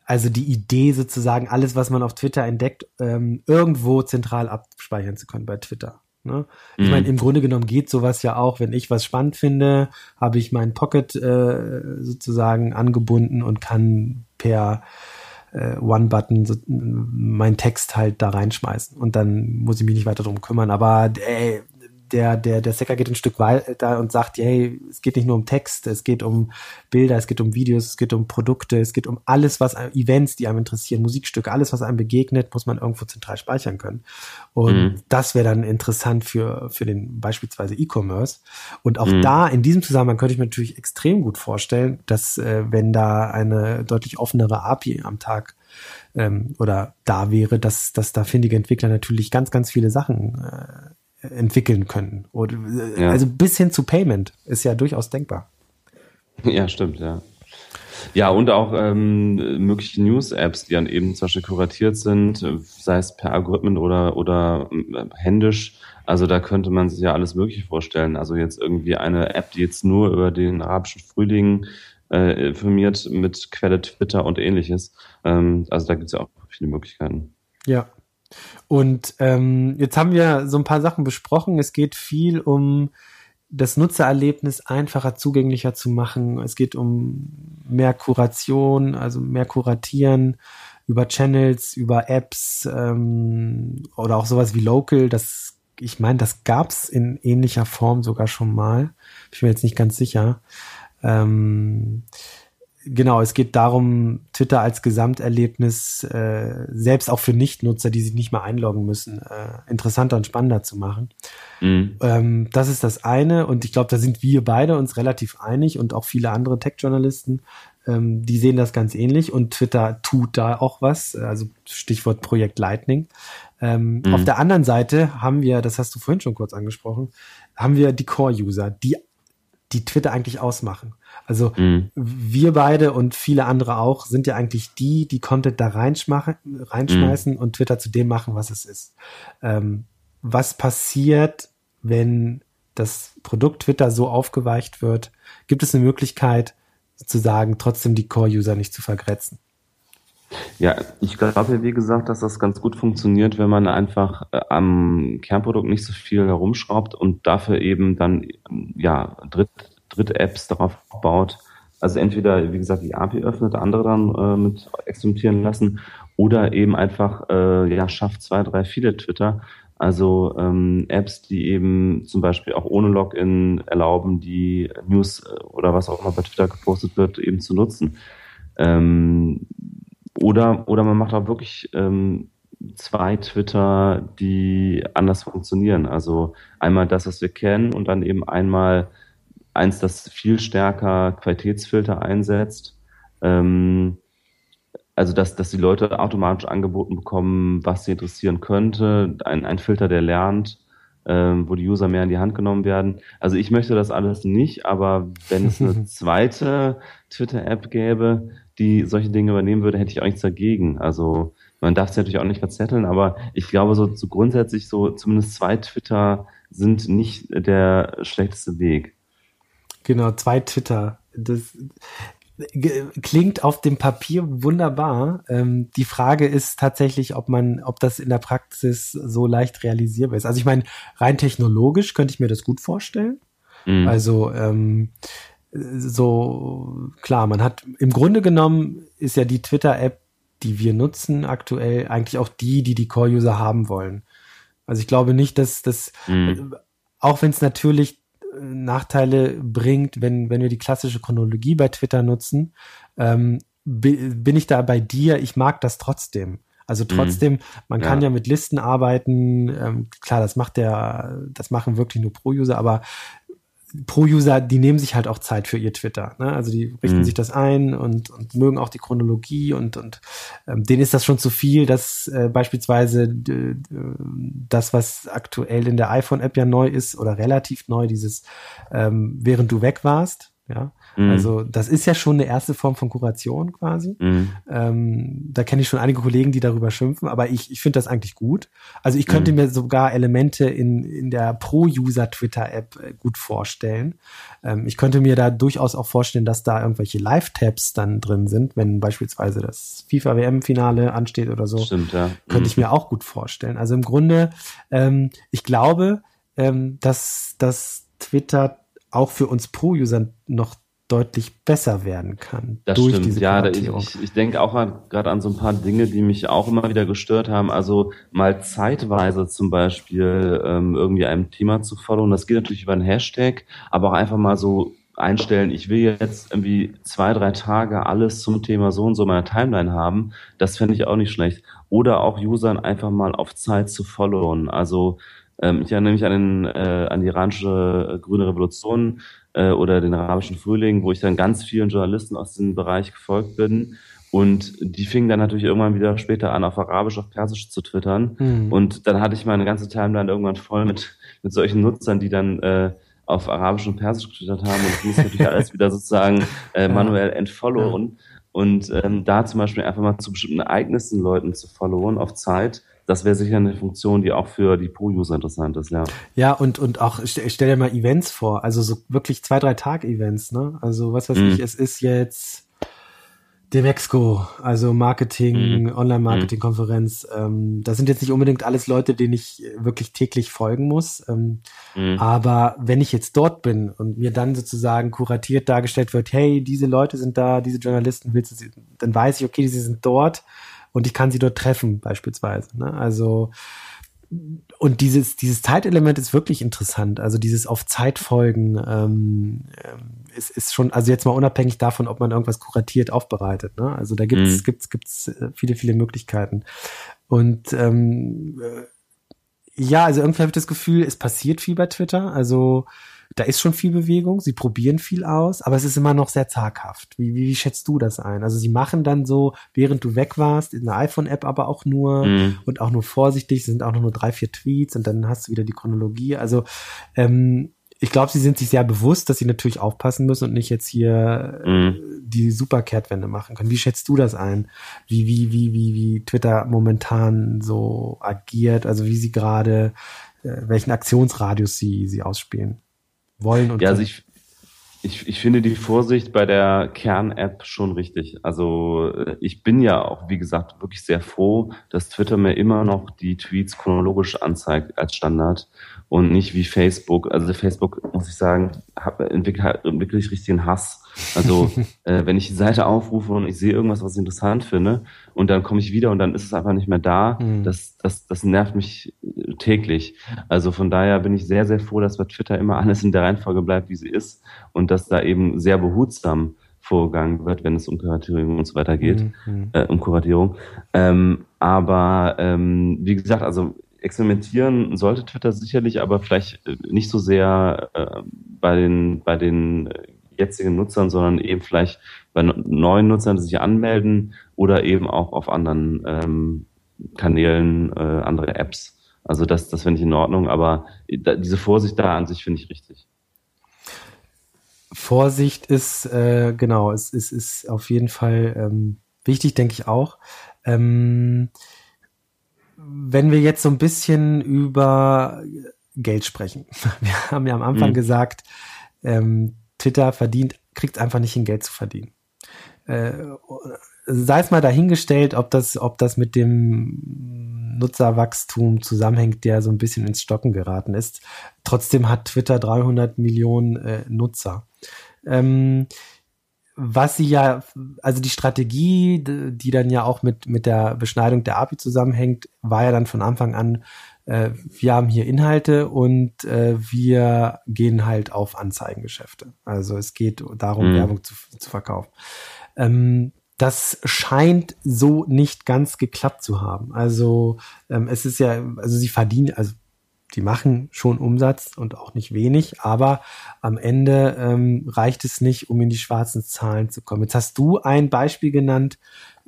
also die Idee sozusagen, alles, was man auf Twitter entdeckt, ähm, irgendwo zentral abspeichern zu können bei Twitter. Ne? Ich mhm. meine, im Grunde genommen geht sowas ja auch, wenn ich was spannend finde, habe ich mein Pocket äh, sozusagen angebunden und kann per äh, One-Button so, meinen Text halt da reinschmeißen. Und dann muss ich mich nicht weiter drum kümmern. Aber ey, der, der, der Secker geht ein Stück weiter und sagt, hey, es geht nicht nur um Text, es geht um Bilder, es geht um Videos, es geht um Produkte, es geht um alles, was Events, die einem interessieren, Musikstücke, alles, was einem begegnet, muss man irgendwo zentral speichern können. Und mhm. das wäre dann interessant für, für den beispielsweise E-Commerce. Und auch mhm. da, in diesem Zusammenhang könnte ich mir natürlich extrem gut vorstellen, dass äh, wenn da eine deutlich offenere API am Tag ähm, oder da wäre, dass, dass da findige Entwickler natürlich ganz, ganz viele Sachen äh, entwickeln können. Oder, äh, ja. Also bis hin zu Payment ist ja durchaus denkbar. (laughs) Ja, stimmt, ja. Ja, und auch ähm, mögliche News-Apps, die dann eben zum Beispiel kuratiert sind, sei es per Algorithmen oder, oder äh, händisch. Also da könnte man sich ja alles Mögliche vorstellen. Also jetzt irgendwie eine App, die jetzt nur über den arabischen Frühling äh, informiert mit Quelle Twitter und ähnliches. Ähm, also da gibt es ja auch viele Möglichkeiten. Ja, und ähm, jetzt haben wir so ein paar Sachen besprochen. Es geht viel um das Nutzererlebnis einfacher zugänglicher zu machen. Es geht um mehr Kuration, also mehr Kuratieren über Channels, über Apps ähm, oder auch sowas wie Local. Das, ich meine, das gab's in ähnlicher Form sogar schon mal. Ich bin mir jetzt nicht ganz sicher. Ähm, genau, es geht darum, Twitter als Gesamterlebnis äh, selbst auch für Nichtnutzer, die sich nicht mehr einloggen müssen, äh, interessanter und spannender zu machen. Mhm. Ähm, das ist das eine und ich glaube, da sind wir beide uns relativ einig und auch viele andere Tech-Journalisten, ähm, die sehen das ganz ähnlich und Twitter tut da auch was, also Stichwort Projekt Lightning. Ähm, mhm. Auf der anderen Seite haben wir, das hast du vorhin schon kurz angesprochen, haben wir die Core-User, die die Twitter eigentlich ausmachen. Also mhm. wir beide und viele andere auch sind ja eigentlich die, die Content da reinschmeißen mhm. und Twitter zu dem machen, was es ist. Ähm, was passiert, wenn das Produkt Twitter so aufgeweicht wird? Gibt es eine Möglichkeit, sozusagen trotzdem die Core-User nicht zu vergrätzen? Ja, ich glaube, wie gesagt, dass das ganz gut funktioniert, wenn man einfach äh, am Kernprodukt nicht so viel herumschraubt und dafür eben dann ja Dritt, Dritt-Apps darauf baut. Also entweder, wie gesagt, die API öffnet, andere dann äh, mit experimentieren lassen oder eben einfach äh, ja schafft zwei, drei viele Twitter. Also ähm, Apps, die eben zum Beispiel auch ohne Login erlauben, die News äh, oder was auch immer bei Twitter gepostet wird, eben zu nutzen. Ähm, oder, oder man macht auch wirklich ähm, zwei Twitter, die anders funktionieren. Also einmal das, was wir kennen und dann eben einmal eins, das viel stärker Qualitätsfilter einsetzt. Ähm, also dass, dass die Leute automatisch angeboten bekommen, was sie interessieren könnte. Ein, ein Filter, der lernt, ähm, wo die User mehr in die Hand genommen werden. Also ich möchte das alles nicht, aber wenn es eine (laughs) zweite Twitter-App gäbe, die solche Dinge übernehmen würde, hätte ich auch nichts dagegen. Also man darf es natürlich auch nicht verzetteln, aber ich glaube, so, so grundsätzlich so zumindest zwei Twitter sind nicht der schlechteste Weg. Genau, zwei Twitter. Das klingt auf dem Papier wunderbar. Ähm, die Frage ist tatsächlich, ob man, ob das in der Praxis so leicht realisierbar ist. Also ich meine, rein technologisch könnte ich mir das gut vorstellen. Mhm. Also ähm, so klar, man hat im Grunde genommen ist ja die Twitter-App, die wir nutzen aktuell, eigentlich auch die, die die Core-User haben wollen. Also ich glaube nicht, dass das, mhm. auch wenn es natürlich äh, Nachteile bringt, wenn, wenn wir die klassische Chronologie bei Twitter nutzen, ähm, bin ich da bei dir, ich mag das trotzdem. Also mhm. trotzdem, man kann ja. ja mit Listen arbeiten. Ähm, klar, das macht der, das machen wirklich nur Pro-User, aber Pro-User, die nehmen sich halt auch Zeit für ihr Twitter. Ne? Also die richten mhm. sich das ein und, und mögen auch die Chronologie und, und ähm, denen ist das schon zu viel, dass äh, beispielsweise das, was aktuell in der iPhone-App ja neu ist oder relativ neu, dieses ähm, während du weg warst, ja, Mhm. Also das ist ja schon eine erste Form von Kuration quasi. Mhm. Ähm, da kenne ich schon einige Kollegen, die darüber schimpfen, aber ich, ich finde das eigentlich gut. Also ich könnte mhm. mir sogar Elemente in, in der Pro-User-Twitter-App äh, gut vorstellen. Ähm, ich könnte mir da durchaus auch vorstellen, dass da irgendwelche Live-Tabs dann drin sind, wenn beispielsweise das FIFA-WM-Finale ansteht oder so. Stimmt, ja. Könnte ich mhm. mir auch gut vorstellen. Also im Grunde, ähm, ich glaube, ähm, dass, dass Twitter auch für uns Pro-User noch deutlich besser werden kann. Das durch stimmt, diese ja. Ich, ich denke auch gerade an so ein paar Dinge, die mich auch immer wieder gestört haben. Also mal zeitweise zum Beispiel ähm, irgendwie einem Thema zu followen. Das geht natürlich über einen Hashtag, aber auch einfach mal so einstellen, ich will jetzt irgendwie zwei, drei Tage alles zum Thema so und so meiner Timeline haben. Das fände ich auch nicht schlecht. Oder auch Usern einfach mal auf Zeit zu followen. Also ähm, ich erinnere mich an, den, äh, an die iranische äh, grüne Revolution äh, oder den arabischen Frühling, wo ich dann ganz vielen Journalisten aus dem Bereich gefolgt bin. Und die fingen dann natürlich irgendwann wieder später an, auf Arabisch, auf Persisch zu twittern. Mhm. Und dann hatte ich meine ganze Timeline irgendwann voll mit, mit solchen Nutzern, die dann äh, auf Arabisch und Persisch getwittert haben. Und ich muss natürlich (laughs) alles wieder sozusagen äh, manuell entfollowen. Und ähm, da zum Beispiel einfach mal zu bestimmten Ereignissen Leuten zu followen auf Zeit, das wäre sicher eine Funktion, die auch für die Pro-User interessant ist, ja. Ja, und, und auch, stell, stell dir mal Events vor, also so wirklich zwei, drei Tag-Events, ne? Also was weiß mm. ich, es ist jetzt Demexco, also Marketing, mm. Online-Marketing-Konferenz. Ähm, das sind jetzt nicht unbedingt alles Leute, denen ich wirklich täglich folgen muss. Ähm, mm. Aber wenn ich jetzt dort bin und mir dann sozusagen kuratiert dargestellt wird, hey, diese Leute sind da, diese Journalisten willst du dann weiß ich, okay, sie sind dort und ich kann sie dort treffen, beispielsweise. Ne? Also, und dieses, dieses Zeitelement ist wirklich interessant. Also dieses auf Zeit folgen ähm, ähm, ist, ist schon, also jetzt mal unabhängig davon, ob man irgendwas kuratiert aufbereitet. Ne? Also da gibt's, mhm. gibt's, gibt's äh, viele, viele Möglichkeiten. Und ähm, äh, ja, also irgendwie habe ich das Gefühl, es passiert viel bei Twitter. Also da ist schon viel Bewegung, sie probieren viel aus, aber es ist immer noch sehr zaghaft. Wie, wie, wie schätzt du das ein? Also sie machen dann so, während du weg warst, in der iPhone-App aber auch nur mhm. und auch nur vorsichtig, sind auch nur drei, vier Tweets und dann hast du wieder die Chronologie. Also ähm, ich glaube, sie sind sich sehr bewusst, dass sie natürlich aufpassen müssen und nicht jetzt hier äh, mhm. die Superkehrtwende machen können. Wie schätzt du das ein? Wie, wie, wie, wie, wie Twitter momentan so agiert, also wie sie gerade, äh, welchen Aktionsradius sie, sie ausspielen? Wollen und ja, also ich, ich, ich finde die Vorsicht bei der Kern-App schon richtig. Also äh, ich bin ja auch, wie gesagt, wirklich sehr froh, dass Twitter mir immer noch die Tweets chronologisch anzeigt als Standard und nicht wie Facebook. Also Facebook, muss ich sagen, entwickelt, entwickle ich richtigen Hass. Also äh, wenn ich die Seite aufrufe und ich sehe irgendwas, was ich interessant finde, und dann komme ich wieder und dann ist es einfach nicht mehr da, mhm. das, das, das nervt mich äh, täglich. Also von daher bin ich sehr, sehr froh, dass bei Twitter immer alles in der Reihenfolge bleibt, wie sie ist und dass da eben sehr behutsam vorgegangen wird, wenn es um Kuratierung und so weiter geht, mhm. äh, um Kuratierung. Ähm, aber ähm, wie gesagt, also experimentieren sollte Twitter sicherlich, aber vielleicht äh, nicht so sehr äh, bei den bei den jetzigen Nutzern, sondern eben vielleicht bei neuen Nutzern, die sich anmelden oder eben auch auf anderen ähm, Kanälen, äh, andere Apps. Also das, das finde ich in Ordnung, aber diese Vorsicht da an sich finde ich richtig. Vorsicht ist, äh, genau, es ist, ist auf jeden Fall ähm, wichtig, denke ich auch. Ähm, wenn wir jetzt so ein bisschen über Geld sprechen. (laughs) Wir haben ja am Anfang mhm. gesagt, ähm, Twitter verdient, kriegt einfach nicht hin, Geld zu verdienen. Äh, sei es mal dahingestellt, ob das, ob das mit dem Nutzerwachstum zusammenhängt, der so ein bisschen ins Stocken geraten ist. Trotzdem hat Twitter 300 Millionen äh, Nutzer. Ähm, was sie ja, also die Strategie, die dann ja auch mit, mit der Beschneidung der API zusammenhängt, war ja dann von Anfang an, äh, wir haben hier Inhalte und äh, wir gehen halt auf Anzeigengeschäfte. Also es geht darum, mhm. Werbung zu, zu verkaufen. Ähm, das scheint so nicht ganz geklappt zu haben. Also ähm, es ist ja, also sie verdienen, also die machen schon Umsatz und auch nicht wenig, aber am Ende ähm, reicht es nicht, um in die schwarzen Zahlen zu kommen. Jetzt hast du ein Beispiel genannt,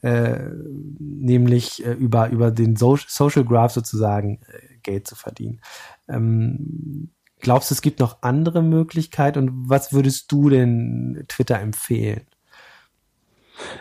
äh, nämlich äh, über, über den so Social Graph sozusagen äh, Geld zu verdienen. Ähm, glaubst du, es gibt noch andere Möglichkeiten und was würdest du denn Twitter empfehlen?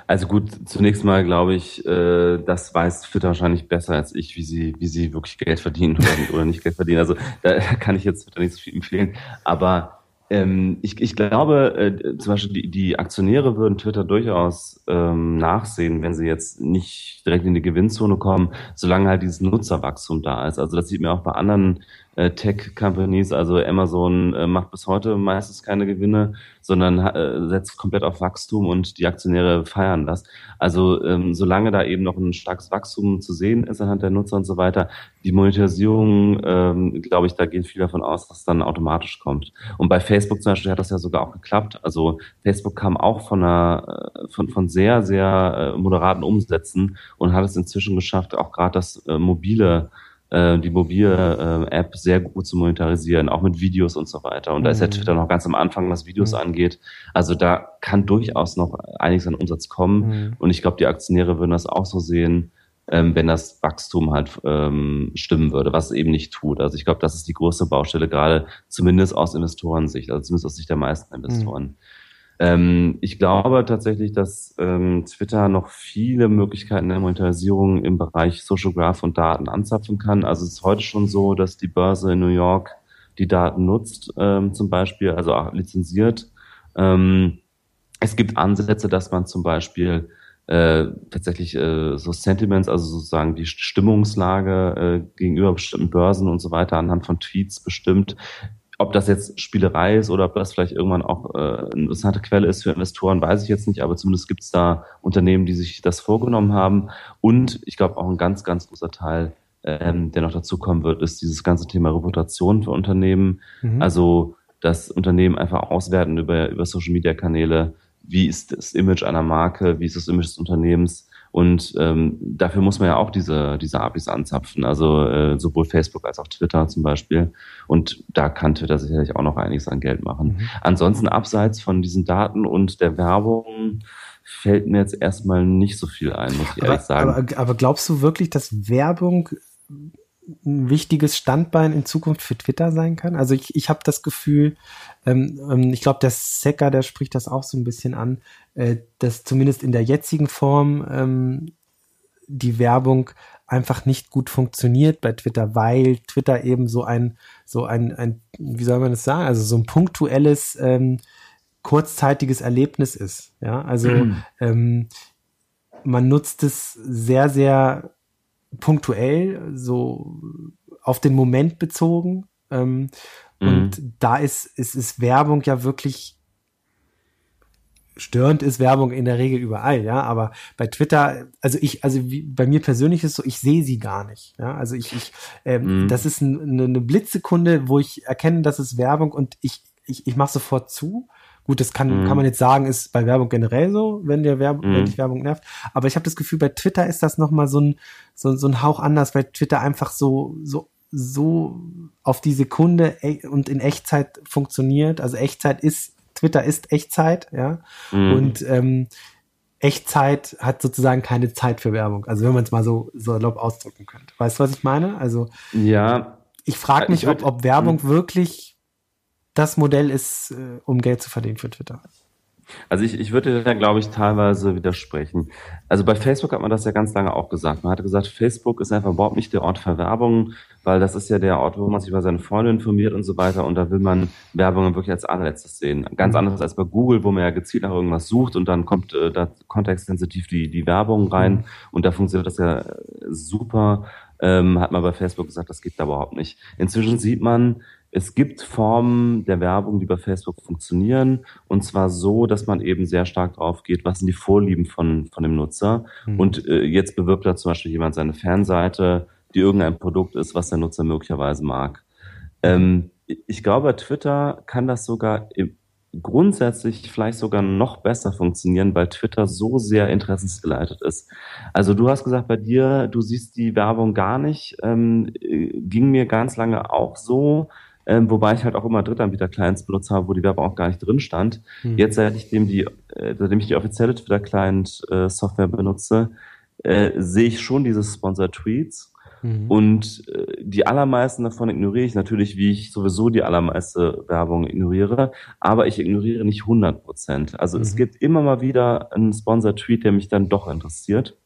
Also gut, zunächst mal glaube ich, äh, das weiß Twitter wahrscheinlich besser als ich, wie sie, wie sie wirklich Geld verdienen oder, oder nicht Geld verdienen. Also da kann ich jetzt Twitter nicht so viel empfehlen. Aber Ähm, ich, ich glaube, äh, zum Beispiel die, die Aktionäre würden Twitter durchaus ähm, nachsehen, wenn sie jetzt nicht direkt in die Gewinnzone kommen, solange halt dieses Nutzerwachstum da ist. Also das sieht man auch bei anderen äh, Tech-Companies, also Amazon äh, macht bis heute meistens keine Gewinne, sondern äh, setzt komplett auf Wachstum und die Aktionäre feiern das. Also ähm, solange da eben noch ein starkes Wachstum zu sehen ist anhand der Nutzer und so weiter, die Monetarisierung, ähm, glaube ich, da gehen viele davon aus, dass dann automatisch kommt. Und bei Facebook zum Beispiel hat das ja sogar auch geklappt. Also Facebook kam auch von einer äh, von, von sehr, sehr äh, moderaten Umsätzen und hat es inzwischen geschafft, auch gerade das äh, mobile äh, die mobile äh, App sehr gut zu monetarisieren, auch mit Videos und so weiter. Und mhm. da ist ja mhm. Twitter noch ganz am Anfang, was Videos mhm. angeht. Also da kann durchaus noch einiges an Umsatz kommen. Mhm. Und ich glaube, die Aktionäre würden das auch so sehen, ähm, wenn das Wachstum halt ähm, stimmen würde, was es eben nicht tut. Also ich glaube, das ist die größte Baustelle, gerade zumindest aus Investorensicht, also zumindest aus Sicht der meisten Investoren. Mhm. Ähm, ich glaube tatsächlich, dass ähm, Twitter noch viele Möglichkeiten der Monetarisierung im Bereich Social Graph und Daten anzapfen kann. Also es ist heute schon so, dass die Börse in New York die Daten nutzt, ähm, zum Beispiel, also auch lizenziert. Ähm, es gibt Ansätze, dass man zum Beispiel äh, tatsächlich äh, so Sentiments, also sozusagen die Stimmungslage äh, gegenüber bestimmten Börsen und so weiter anhand von Tweets bestimmt ob das jetzt Spielerei ist oder ob das vielleicht irgendwann auch äh, eine interessante Quelle ist für Investoren, weiß ich jetzt nicht, aber zumindest gibt es da Unternehmen, die sich das vorgenommen haben. Und ich glaube auch ein ganz, ganz großer Teil, ähm, der noch dazu kommen wird, ist dieses ganze Thema Reputation für Unternehmen. Mhm. Also das Unternehmen einfach auswerten über, über Social Media Kanäle, wie ist das Image einer Marke, wie ist das Image des Unternehmens und ähm, dafür muss man ja auch diese, diese APIs anzapfen, also äh, sowohl Facebook als auch Twitter zum Beispiel. Und da kann Twitter sicherlich auch noch einiges an Geld machen. Mhm. Ansonsten abseits von diesen Daten und der Werbung fällt mir jetzt erstmal nicht so viel ein, muss ich aber, ehrlich sagen. Aber, aber glaubst du wirklich, dass Werbung ein wichtiges Standbein in Zukunft für Twitter sein kann. Also ich, ich habe das Gefühl, ähm, ähm, ich glaube, der Secker, der spricht das auch so ein bisschen an, äh, dass zumindest in der jetzigen Form ähm, die Werbung einfach nicht gut funktioniert bei Twitter, weil Twitter eben so ein, so ein, ein wie soll man das sagen, also so ein punktuelles, ähm, kurzzeitiges Erlebnis ist. Ja, also mhm. ähm, man nutzt es sehr, sehr punktuell, so auf den Moment bezogen. Ähm, mhm. Und da ist, ist, ist Werbung ja wirklich störend ist Werbung in der Regel überall, ja, aber bei Twitter, also ich, also wie, bei mir persönlich ist es so, ich sehe sie gar nicht, ja, also ich, ich, ähm, mhm. das ist eine, eine Blitzsekunde, wo ich erkenne, das ist Werbung und ich, ich, ich mache sofort zu Gut, das kann, mhm. kann man jetzt sagen, ist bei Werbung generell so, wenn der Werbung, mhm. wenn dich Werbung nervt. Aber ich habe das Gefühl, bei Twitter ist das nochmal so ein, so, so ein Hauch anders, weil Twitter einfach so, so, so auf die Sekunde e, und in Echtzeit funktioniert. Also Echtzeit ist, Twitter ist Echtzeit, ja. Mhm. Und ähm, Echtzeit hat sozusagen keine Zeit für Werbung. Also wenn man es mal so salopp ausdrücken könnte. Weißt du, was ich meine? Also ja. Ich frage mich, ob, ob Werbung hm. wirklich das Modell ist, äh, um Geld zu verdienen für Twitter. Also ich, ich würde da, glaube ich, teilweise widersprechen. Also bei Facebook hat man das ja ganz lange auch gesagt. Man hatte gesagt, Facebook ist einfach überhaupt nicht der Ort für Werbung, weil das ist ja der Ort, wo man sich über seine Freunde informiert und so weiter. Und da will man Werbung wirklich als allerletztes sehen. Ganz mhm. anders als bei Google, wo man ja gezielt nach irgendwas sucht und dann kommt äh, da kontextsensitiv die, die Werbung rein. Mhm. Und da funktioniert das ja super. Ähm, hat man bei Facebook gesagt, das geht da überhaupt nicht. Inzwischen sieht man, es gibt Formen der Werbung, die bei Facebook funktionieren, und zwar so, dass man eben sehr stark drauf geht, was sind die Vorlieben von, von dem Nutzer. Mhm. Und äh, jetzt bewirbt da zum Beispiel jemand seine Fanseite, die irgendein Produkt ist, was der Nutzer möglicherweise mag. Ähm, ich glaube, Twitter kann das sogar grundsätzlich vielleicht sogar noch besser funktionieren, weil Twitter so sehr interessensgeleitet ist. Also du hast gesagt, bei dir, du siehst die Werbung gar nicht. Ähm, äh, ging mir ganz lange auch so. Ähm, wobei ich halt auch immer Drittanbieter-Clients benutzt habe, wo die Werbung auch gar nicht drin stand. Mhm. Jetzt, seit ich, dem die, äh, seitdem ich die offizielle Twitter-Client-Software äh, benutze, äh, sehe ich schon diese Sponsor-Tweets. Mhm. Und äh, die allermeisten davon ignoriere ich natürlich, wie ich sowieso die allermeiste Werbung ignoriere, aber ich ignoriere nicht 100 Prozent. Also mhm. es gibt immer mal wieder einen Sponsor-Tweet, der mich dann doch interessiert.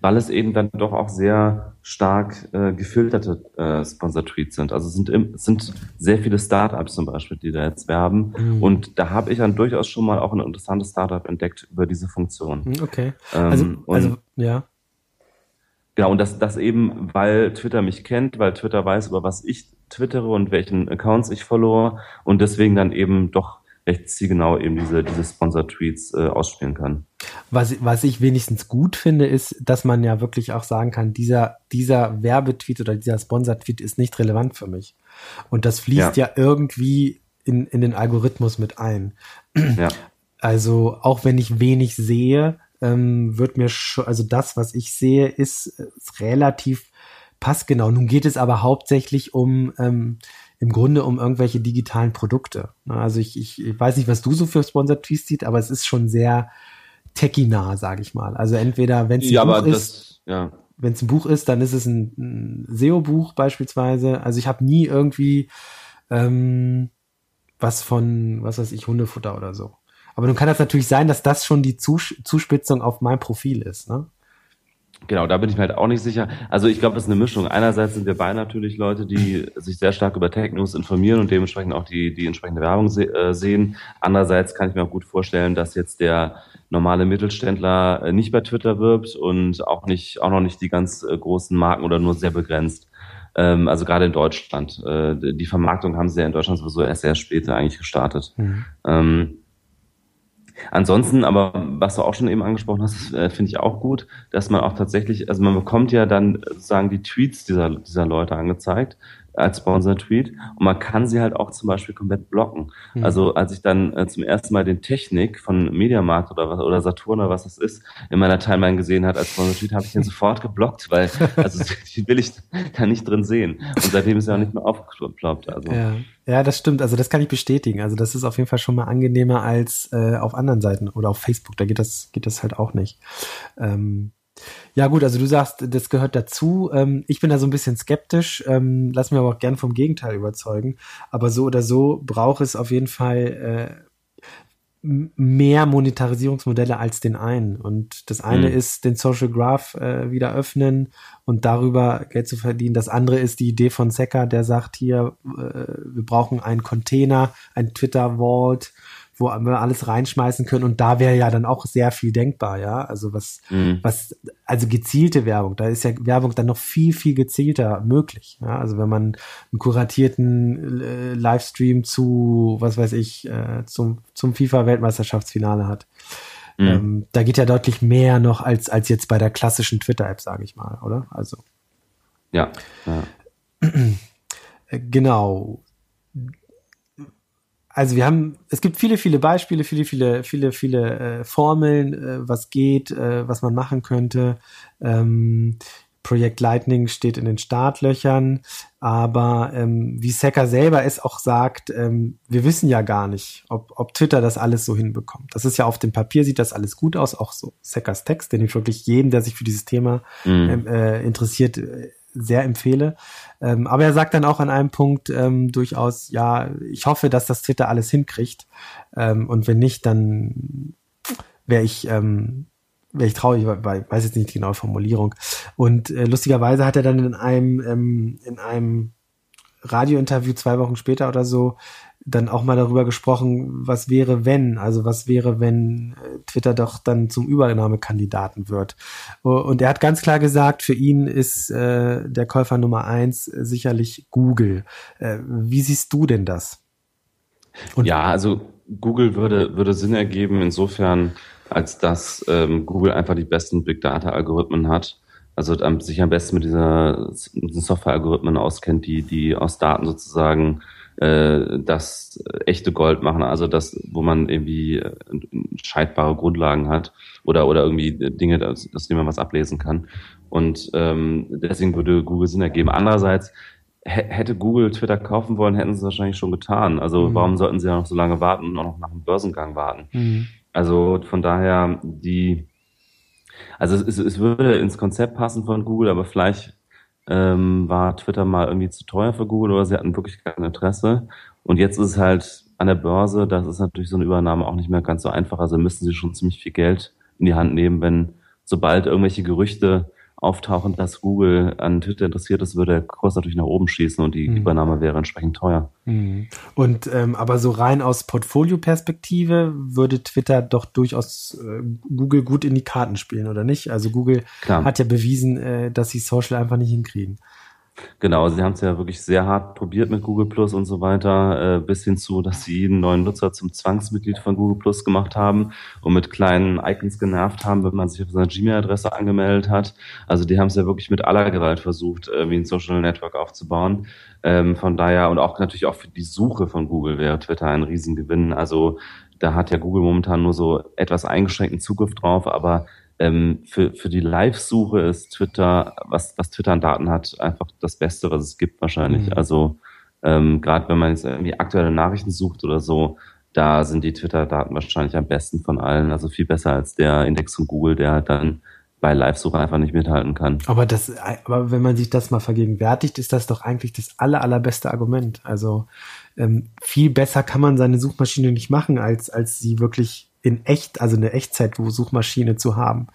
Weil es eben dann doch auch sehr stark äh, gefilterte äh, Sponsor-Tweets sind. Also es sind, im, es sind sehr viele Startups zum Beispiel, die da jetzt werben. Mhm. Und da habe ich dann durchaus schon mal auch ein interessantes Startup entdeckt über diese Funktion. Mhm, okay. Ähm, also, also ja. Genau, und das, das eben, weil Twitter mich kennt, weil Twitter weiß, über was ich twittere und welchen Accounts ich followe und deswegen dann eben doch recht zielgenau eben diese, diese Sponsor-Tweets äh, ausspielen kann. Was, was ich wenigstens gut finde, ist, dass man ja wirklich auch sagen kann, dieser, dieser Werbetweet oder dieser Sponsor-Tweet ist nicht relevant für mich. Und das fließt ja, ja irgendwie in, in den Algorithmus mit ein. Ja. (clears throat) Also auch wenn ich wenig sehe, ähm, wird mir schon, also das, was ich sehe, ist, ist relativ passgenau. Nun geht es aber hauptsächlich um ähm, im Grunde um irgendwelche digitalen Produkte. Also ich, ich, ich weiß nicht, was du so für Sponsored Tweets siehst, aber es ist schon sehr techie-nah, sage ich mal. Also entweder, wenn es ein ja, Buch ist, ja. wenn es ein Buch ist, dann ist es ein, ein SEO-Buch beispielsweise. Also ich habe nie irgendwie ähm, was von, was weiß ich, Hundefutter oder so. Aber nun kann das natürlich sein, dass das schon die Zus Zuspitzung auf mein Profil ist, ne? Genau, da bin ich mir halt auch nicht sicher. Also ich glaube, das ist eine Mischung. Einerseits sind wir beide natürlich Leute, die sich sehr stark über Tech-News informieren und dementsprechend auch die, die entsprechende Werbung se äh, sehen. Andererseits kann ich mir auch gut vorstellen, dass jetzt der normale Mittelständler äh, nicht bei Twitter wirbt und auch nicht, auch noch nicht die ganz äh, großen Marken oder nur sehr begrenzt. Ähm, also gerade in Deutschland. Äh, die Vermarktung haben sie ja in Deutschland sowieso erst sehr später eigentlich gestartet. Mhm. Ähm, Ansonsten, aber was du auch schon eben angesprochen hast, äh, finde ich auch gut, dass man auch tatsächlich, also man bekommt ja dann sozusagen die Tweets dieser, dieser Leute angezeigt als Sponsor-Tweet und man kann sie halt auch zum Beispiel komplett blocken. Mhm. Also als ich dann äh, zum ersten Mal den Technik von Mediamarkt oder was oder Saturn oder was das ist in meiner Timeline gesehen hat als Sponsor-Tweet, habe ich den (laughs) sofort geblockt, weil also (laughs) die will ich da nicht drin sehen. Und seitdem ist er auch nicht mehr aufgeploppt. Also. Ja. ja, das stimmt. Also das kann ich bestätigen. Also das ist auf jeden Fall schon mal angenehmer als äh, auf anderen Seiten oder auf Facebook. Da geht das geht das halt auch nicht. Ähm, ja gut, also du sagst, das gehört dazu. Ähm, ich bin da so ein bisschen skeptisch, ähm, lass mir aber auch gern vom Gegenteil überzeugen. Aber so oder so braucht es auf jeden Fall äh, mehr Monetarisierungsmodelle als den einen. Und das eine mhm. ist, den Social Graph äh, wieder öffnen und darüber Geld zu verdienen. Das andere ist die Idee von Secker, der sagt hier, äh, wir brauchen einen Container, ein Twitter Vault, wo wir alles reinschmeißen können und da wäre ja dann auch sehr viel denkbar, ja. Also was, mhm. was, also gezielte Werbung, da ist ja Werbung dann noch viel, viel gezielter möglich. Ja? Also wenn man einen kuratierten äh, Livestream zu, was weiß ich, äh, zum, zum FIFA-Weltmeisterschaftsfinale hat. Mhm. Ähm, da geht ja deutlich mehr noch als, als jetzt bei der klassischen Twitter-App, sage ich mal, oder? Also. Ja. ja. Genau also wir haben, es gibt viele, viele Beispiele, viele, viele, viele, viele äh, Formeln, äh, was geht, äh, was man machen könnte. Ähm, Projekt Lightning steht in den Startlöchern, aber ähm, wie Secker selber es auch sagt, ähm, wir wissen ja gar nicht, ob, ob Twitter das alles so hinbekommt. Das ist ja auf dem Papier, sieht das alles gut aus, auch so Seckers Text, den ich wirklich jeden, der sich für dieses Thema mhm. ähm, äh, interessiert, äh, sehr empfehle. Ähm, aber er sagt dann auch an einem Punkt ähm, durchaus, ja, ich hoffe, dass das Twitter alles hinkriegt. Ähm, und wenn nicht, dann wäre ich, ähm, wäre ich traurig, weil, weiß jetzt nicht die genaue Formulierung. Und äh, lustigerweise hat er dann in einem, ähm, in einem Radiointerview zwei Wochen später oder so dann auch mal darüber gesprochen, was wäre, wenn, also was wäre, wenn äh, Twitter doch dann zum Übernahmekandidaten wird. Und er hat ganz klar gesagt, für ihn ist äh, der Käufer Nummer eins sicherlich Google. Äh, wie siehst du denn das? Und ja, also Google würde, würde Sinn ergeben insofern, als dass ähm, Google einfach die besten Big Data Algorithmen hat. Also sich am besten mit dieser Software-Algorithmen auskennt, die, die aus Daten sozusagen äh, das echte Gold machen, also das, wo man irgendwie äh, scheidbare Grundlagen hat oder, oder irgendwie Dinge, aus, aus denen man was ablesen kann. Und ähm, deswegen würde Google Sinn ergeben. Andererseits, hätte Google Twitter kaufen wollen, hätten sie es wahrscheinlich schon getan. Also mhm. warum sollten sie ja noch so lange warten und auch noch nach dem Börsengang warten? Mhm. Also von daher, die, also es, es würde ins Konzept passen von Google, aber vielleicht ähm, war Twitter mal irgendwie zu teuer für Google oder sie hatten wirklich kein Interesse. Und jetzt ist es halt an der Börse, das ist natürlich so eine Übernahme auch nicht mehr ganz so einfach. Also müssen sie schon ziemlich viel Geld in die Hand nehmen, wenn sobald irgendwelche Gerüchte auftauchen, dass Google an Twitter interessiert ist, würde der Kurs natürlich nach oben schießen und die mhm. Übernahme wäre entsprechend teuer. Mhm. Und ähm, aber so rein aus Portfolio-Perspektive würde Twitter doch durchaus äh, Google gut in die Karten spielen, oder nicht? Also Google Klar. hat ja bewiesen, äh, dass sie Social einfach nicht hinkriegen. Genau, sie haben es ja wirklich sehr hart probiert mit Google Plus und so weiter, äh, bis hin zu, dass sie jeden neuen Nutzer zum Zwangsmitglied von Google Plus gemacht haben und mit kleinen Icons genervt haben, wenn man sich auf seine Gmail-Adresse angemeldet hat. Also die haben es ja wirklich mit aller Gewalt versucht, äh, wie ein Social Network aufzubauen. Ähm, von daher und auch natürlich auch für die Suche von Google wäre Twitter ein Riesengewinn. Also da hat ja Google momentan nur so etwas eingeschränkten Zugriff drauf, aber ähm, für, für die Live-Suche ist Twitter, was, was Twitter an Daten hat, einfach das Beste, was es gibt wahrscheinlich. Mhm. Also ähm, gerade wenn man jetzt irgendwie aktuelle Nachrichten sucht oder so, da sind die Twitter-Daten wahrscheinlich am besten von allen. Also viel besser als der Index von Google, der halt dann bei Live-Suche einfach nicht mithalten kann. Aber das, aber wenn man sich das mal vergegenwärtigt, ist das doch eigentlich das aller, allerbeste Argument. Also ähm, viel besser kann man seine Suchmaschine nicht machen, als, als sie wirklich in echt, also eine Echtzeit-Suchmaschine zu haben.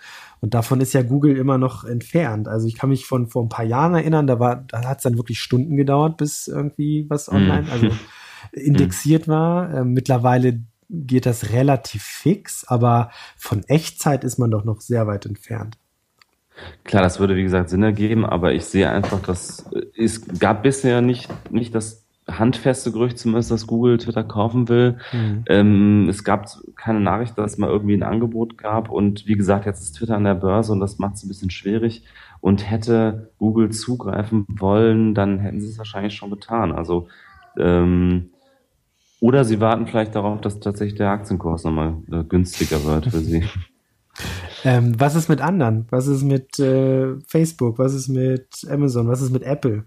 Und davon ist ja Google immer noch entfernt. Also ich kann mich von vor ein paar Jahren erinnern, da war, da hat es dann wirklich Stunden gedauert, bis irgendwie was mhm. online, mm. also (laughs) indexiert war. Äh, mittlerweile geht das relativ fix, aber von Echtzeit ist man doch noch sehr weit entfernt. Klar, das würde wie gesagt Sinn ergeben, aber ich sehe einfach, dass es gab bisher nicht, nicht das handfeste Gerücht zumindest, dass Google Twitter kaufen will. Mhm. Ähm, es gab keine Nachricht, dass es mal irgendwie ein Angebot gab. Und wie gesagt, jetzt ist Twitter an der Börse und das macht es ein bisschen schwierig. Und hätte Google zugreifen wollen, dann hätten sie es wahrscheinlich schon getan. Also ähm, oder sie warten vielleicht darauf, dass tatsächlich der Aktienkurs nochmal äh, günstiger wird für sie. (laughs) ähm, was ist mit anderen? Was ist mit äh, Facebook? Was ist mit Amazon? Was ist mit Apple?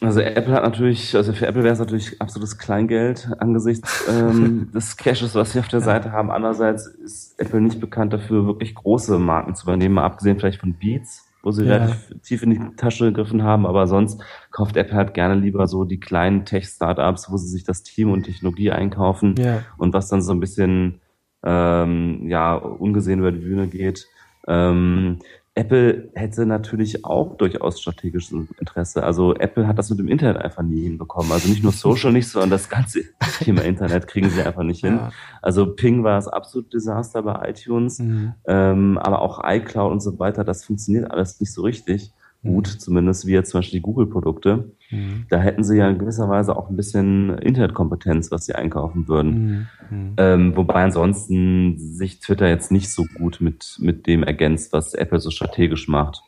Also Apple hat natürlich, also für Apple wäre es natürlich absolutes Kleingeld angesichts ähm, (laughs) des Caches, was sie auf der ja. Seite haben. Andererseits ist Apple nicht bekannt dafür, wirklich große Marken zu übernehmen, mal abgesehen vielleicht von Beats, wo sie ja. relativ tief in die Tasche gegriffen haben, aber sonst kauft Apple halt gerne lieber so die kleinen Tech-Startups, wo sie sich das Team und Technologie einkaufen ja. und was dann so ein bisschen ähm, ja ungesehen über die Bühne geht. Ähm, Apple hätte natürlich auch durchaus strategisches Interesse. Also Apple hat das mit dem Internet einfach nie hinbekommen. Also nicht nur Social nicht, sondern das ganze (laughs) Thema Internet kriegen sie einfach nicht hin. Ja. Also Ping war das absolute Desaster bei iTunes, mhm. ähm, aber auch iCloud und so weiter, das funktioniert alles nicht so richtig gut, zumindest wie jetzt zum Beispiel die Google-Produkte. Mhm. Da hätten sie ja in gewisser Weise auch ein bisschen Internetkompetenz, was sie einkaufen würden. Mhm. Ähm, wobei ansonsten sich Twitter jetzt nicht so gut mit, mit dem ergänzt, was Apple so strategisch macht.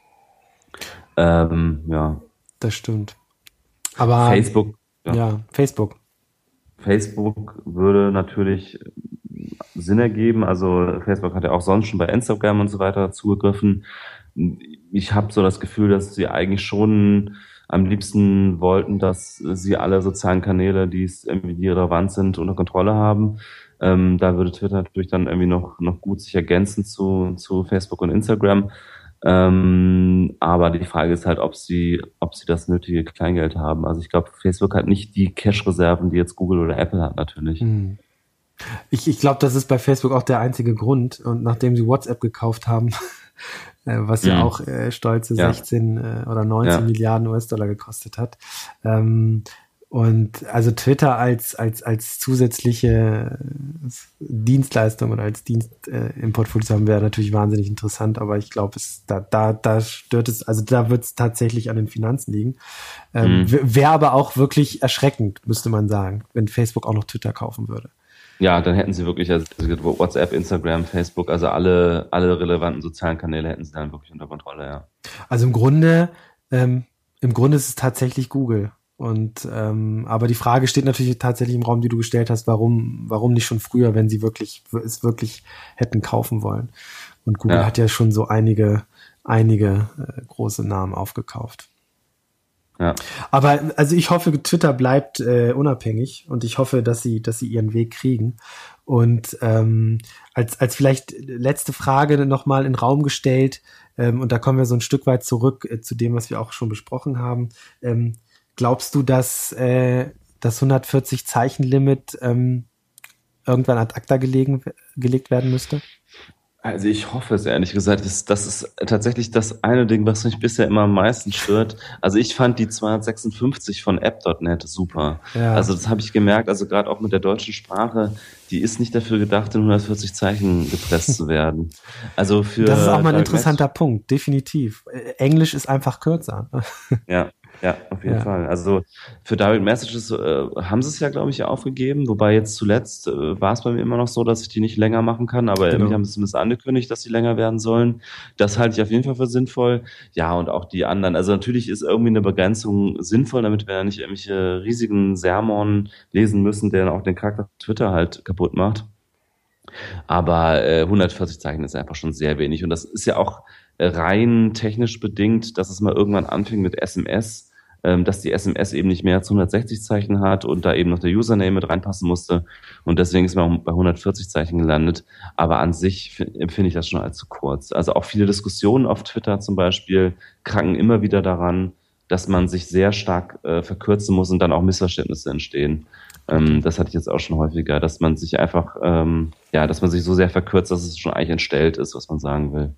Ähm, ja. Das stimmt. Aber Facebook. Ja. ja, Facebook. Facebook würde natürlich Sinn ergeben. Also Facebook hat ja auch sonst schon bei Instagram und so weiter zugegriffen ich habe so das Gefühl, dass sie eigentlich schon am liebsten wollten, dass sie alle sozialen Kanäle, die es irgendwie relevant sind, unter Kontrolle haben. Ähm, da würde Twitter natürlich dann irgendwie noch, noch gut sich ergänzen zu, zu Facebook und Instagram. Ähm, aber die Frage ist halt, ob sie, ob sie das nötige Kleingeld haben. Also ich glaube, Facebook hat nicht die Cash-Reserven, die jetzt Google oder Apple hat natürlich. Hm. Ich, ich glaube, das ist bei Facebook auch der einzige Grund. Und nachdem sie WhatsApp gekauft haben, (laughs) (laughs) was ja mhm. auch äh, stolze ja. 16 äh, oder 19 ja. Milliarden US-Dollar gekostet hat. Ähm, und also Twitter als, als, als zusätzliche Dienstleistung und als Dienst äh, im Portfolio zu haben, wäre natürlich wahnsinnig interessant, aber ich glaube, es da, da, da stört es, also da wird es tatsächlich an den Finanzen liegen. Ähm, mhm. Wäre aber auch wirklich erschreckend, müsste man sagen, wenn Facebook auch noch Twitter kaufen würde. Ja, dann hätten sie wirklich, also WhatsApp, Instagram, Facebook, also alle, alle relevanten sozialen Kanäle hätten sie dann wirklich unter Kontrolle, ja. Also im Grunde, ähm, im Grunde ist es tatsächlich Google. Und ähm, aber die Frage steht natürlich tatsächlich im Raum, die du gestellt hast, warum, warum nicht schon früher, wenn sie wirklich es wirklich hätten kaufen wollen. Und Google ja. hat ja schon so einige, einige äh, große Namen aufgekauft. Ja. Aber also ich hoffe, Twitter bleibt äh, unabhängig und ich hoffe, dass sie, dass sie ihren Weg kriegen. Und ähm, als, als vielleicht letzte Frage nochmal in den Raum gestellt, ähm, und da kommen wir so ein Stück weit zurück äh, zu dem, was wir auch schon besprochen haben. Ähm, glaubst du, dass äh, das 140 Zeichen Limit ähm, irgendwann ad acta gelegen, gelegt werden müsste? Also ich hoffe es ehrlich gesagt. Das, das ist tatsächlich das eine Ding, was mich bisher immer am meisten stört. Also ich fand die 256 von app.net super. Ja. Also das habe ich gemerkt, also gerade auch mit der deutschen Sprache, die ist nicht dafür gedacht, in 140 Zeichen gepresst zu werden. (laughs) Also für Das ist auch mal ein interessanter Punkt, definitiv. Englisch ist einfach kürzer. Ja, ja, auf jeden ja. Fall. Also für Direct Messages äh, haben sie es ja, glaube ich, aufgegeben. Wobei jetzt zuletzt äh, war es bei mir immer noch so, dass ich die nicht länger machen kann. Aber genau. haben sie zumindest angekündigt, dass sie länger werden sollen. Das halte ich auf jeden Fall für sinnvoll. Ja, und auch die anderen. Also natürlich ist irgendwie eine Begrenzung sinnvoll, damit wir ja nicht irgendwelche riesigen Sermon lesen müssen, der auch den Charakter Twitter halt kaputt macht. Aber äh, 140 Zeichen ist einfach schon sehr wenig. Und das ist ja auch rein technisch bedingt, dass es mal irgendwann anfing mit SMS dass die SMS eben nicht mehr als 160 Zeichen hat und da eben noch der Username mit reinpassen musste. Und deswegen ist man bei 140 Zeichen gelandet. Aber an sich empfinde ich das schon als zu kurz. Also auch viele Diskussionen auf Twitter zum Beispiel kranken immer wieder daran, dass man sich sehr stark äh, verkürzen muss und dann auch Missverständnisse entstehen. Ähm, das hatte ich jetzt auch schon häufiger, dass man sich einfach, ähm, ja, dass man sich so sehr verkürzt, dass es schon eigentlich entstellt ist, was man sagen will.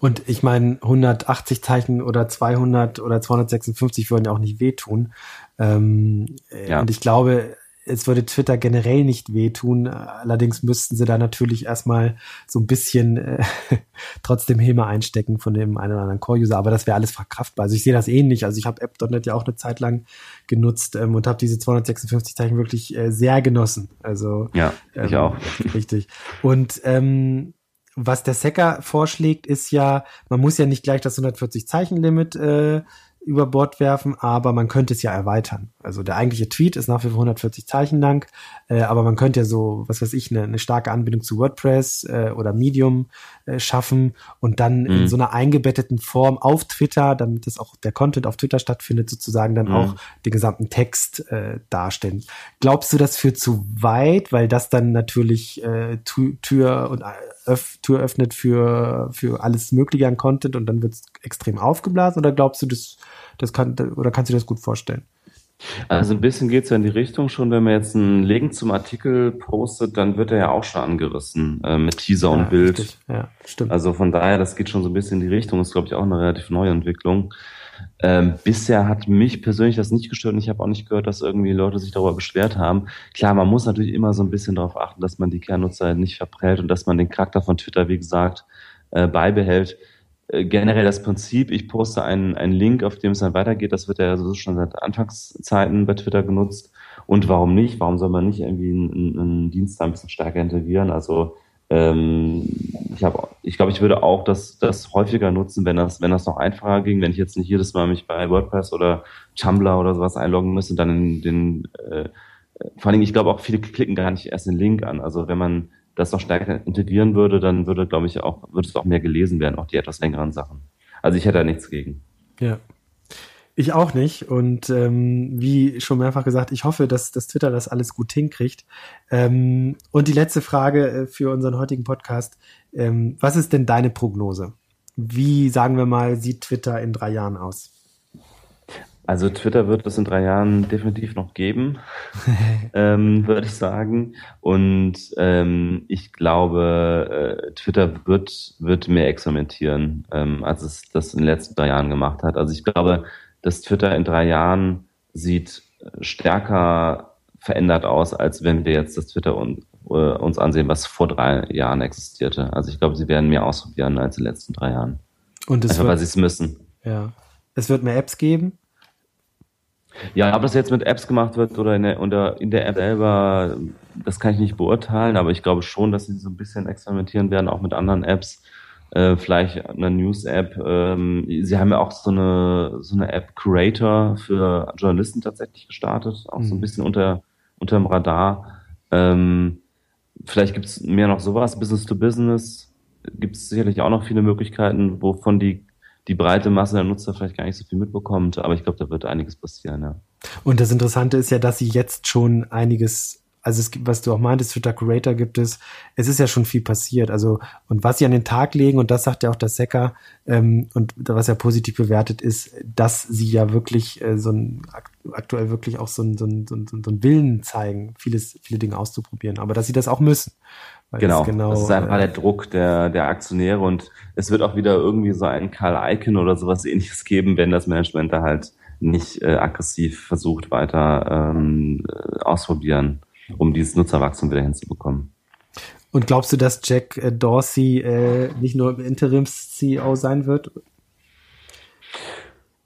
Und ich meine, 180 Zeichen oder 200 oder 256 würden ja auch nicht wehtun. Ähm, ja. Und ich glaube, es würde Twitter generell nicht wehtun. Allerdings müssten sie da natürlich erstmal so ein bisschen äh, (laughs) trotzdem Häme einstecken von dem einen oder anderen Core-User. Aber das wäre alles verkraftbar. Also ich sehe das ähnlich. Also ich habe App.net ja auch eine Zeit lang genutzt ähm, und habe diese 256 Zeichen wirklich äh, sehr genossen. Also ja, ich ähm, auch. (laughs) Richtig. Und ähm, was der Secker vorschlägt, ist ja, man muss ja nicht gleich das 140 Zeichen Limit äh, über Bord werfen, aber man könnte es ja erweitern. Also der eigentliche Tweet ist nach wie vor 140 Zeichen lang, äh, aber man könnte ja so, was weiß ich, eine, eine starke Anbindung zu WordPress äh, oder Medium äh, schaffen und dann mhm. in so einer eingebetteten Form auf Twitter, damit das auch der Content auf Twitter stattfindet, sozusagen dann mhm. auch den gesamten Text äh, darstellen. Glaubst du, das führt zu weit, weil das dann natürlich äh, Tür und öff, Tür öffnet für, für alles Mögliche an Content und dann wird es extrem aufgeblasen? Oder glaubst du, das, das kann, oder kannst du dir das gut vorstellen? Also ein bisschen geht es ja in die Richtung schon, wenn man jetzt einen Link zum Artikel postet, dann wird er ja auch schon angerissen äh, mit Teaser und Bild. Richtig. Ja, stimmt. Also von daher, das geht schon so ein bisschen in die Richtung, ist glaube ich auch eine relativ neue Entwicklung. Ähm, bisher hat mich persönlich das nicht gestört und ich habe auch nicht gehört, dass irgendwie Leute sich darüber beschwert haben. Klar, man muss natürlich immer so ein bisschen darauf achten, dass man die Kernnutzer nicht verprellt und dass man den Charakter von Twitter, wie gesagt, äh, beibehält. Äh, generell das Prinzip, ich poste einen, einen Link, auf dem es dann weitergeht, das wird ja so schon seit Anfangszeiten bei Twitter genutzt. Und warum nicht? Warum soll man nicht irgendwie einen, einen Dienst ein bisschen stärker integrieren? Also ähm, ich habe, ich glaube, ich würde auch das, das häufiger nutzen, wenn das, wenn das noch einfacher ging, wenn ich jetzt nicht jedes Mal mich bei WordPress oder Tumblr oder sowas einloggen müsste, dann den, äh, vor allen Dingen, ich glaube auch viele klicken gar nicht erst den Link an. Also wenn man das noch stärker integrieren würde, dann würde, glaube ich, auch, würde es auch mehr gelesen werden, auch die etwas längeren Sachen. Also ich hätte da nichts gegen. Ja. Ich auch nicht. Und ähm, wie schon mehrfach gesagt, ich hoffe, dass, dass Twitter das alles gut hinkriegt. Ähm, und die letzte Frage äh, für unseren heutigen Podcast. Ähm, was ist denn deine Prognose? Wie, sagen wir mal, sieht Twitter in drei Jahren aus? Also Twitter wird es in drei Jahren definitiv noch geben, (laughs) ähm, würde ich sagen. Und ähm, ich glaube, äh, Twitter wird, wird mehr experimentieren, ähm, als es das in den letzten drei Jahren gemacht hat. Also ich glaube, dass Twitter in drei Jahren sieht stärker verändert aus, als wenn wir jetzt das Twitter un, uh, uns ansehen, was vor drei Jahren existierte. Also ich glaube, sie werden mehr ausprobieren als in den letzten drei Jahren. Und es Einfach, wird, weil sie es müssen. Ja. Es wird mehr Apps geben. Ja, ob das jetzt mit Apps gemacht wird oder in der, oder in der App selber, das kann ich nicht beurteilen, aber ich glaube schon, dass sie so ein bisschen experimentieren werden, auch mit anderen Apps äh, vielleicht eine News-App. Ähm, sie haben ja auch so eine, so eine App Creator für Journalisten tatsächlich gestartet, auch mhm. so ein mhm. bisschen unter, unter dem Radar. Ähm, vielleicht gibt es mehr noch sowas, Business to Business. Gibt es sicherlich auch noch viele Möglichkeiten, wovon die, die breite Masse der Nutzer vielleicht gar nicht so viel mitbekommt. Aber ich glaube, da wird einiges passieren, ja. Und das Interessante ist ja, dass sie jetzt schon einiges also es gibt, was du auch meintest, Twitter Creator gibt es, es ist ja schon viel passiert. Also, und was sie an den Tag legen, und das sagt ja auch der Secker, ähm, und was er positiv bewertet, ist, dass sie ja wirklich äh, so ein, aktuell wirklich auch so ein, so ein, so ein, so ein Willen zeigen, vieles, viele Dinge auszuprobieren, aber dass sie das auch müssen. Genau, genau, das ist einfach äh, der Druck der, der Aktionäre und es wird auch wieder irgendwie so ein Karl Icahn oder sowas ähnliches geben, wenn das Management da halt nicht äh, aggressiv versucht weiter ähm, äh, ausprobieren, um dieses Nutzerwachstum wieder hinzubekommen. Und glaubst du, dass Jack äh, Dorsey äh, nicht nur Interims-CEO sein wird?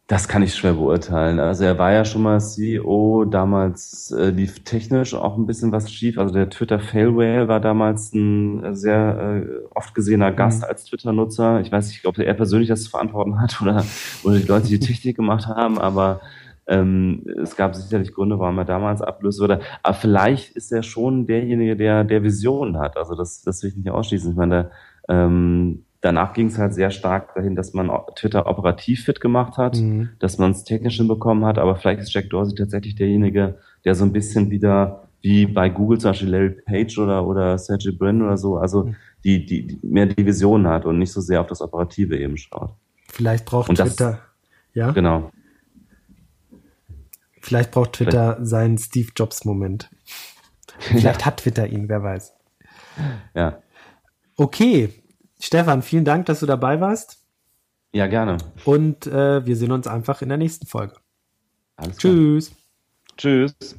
Das kann ich schwer beurteilen. Also er war ja schon mal CEO, damals äh, lief technisch auch ein bisschen was schief. Also der Twitter Fail Whale war damals ein sehr äh, oft gesehener Gast mhm. als Twitter-Nutzer. Ich weiß nicht, ob er persönlich das zu verantworten hat (laughs) oder, oder die Leute, die Technik gemacht haben, aber ähm, es gab sicherlich Gründe, warum er damals ablöst wurde. Aber vielleicht ist er schon derjenige, der, der Visionen hat. Also das, das will ich nicht ausschließen. Ich meine, ähm, danach ging es halt sehr stark dahin, dass man Twitter operativ fit gemacht hat, mhm. dass man es technisch hinbekommen hat. Aber vielleicht ist Jack Dorsey tatsächlich derjenige, der so ein bisschen wieder wie bei Google zum Beispiel Larry Page oder, oder Sergey Brin oder so, also mhm. die, die, die mehr die Vision hat und nicht so sehr auf das Operative eben schaut. Vielleicht braucht und Twitter, das, ja? Genau. Vielleicht braucht Twitter Vielleicht. seinen Steve Jobs Moment. (laughs) Vielleicht ja. hat Twitter ihn, wer weiß. Ja. Okay, Stefan, vielen Dank, dass du dabei warst. Ja, gerne. Und äh, wir sehen uns einfach in der nächsten Folge. Alles Tschüss. Klar. Tschüss. Tschüss.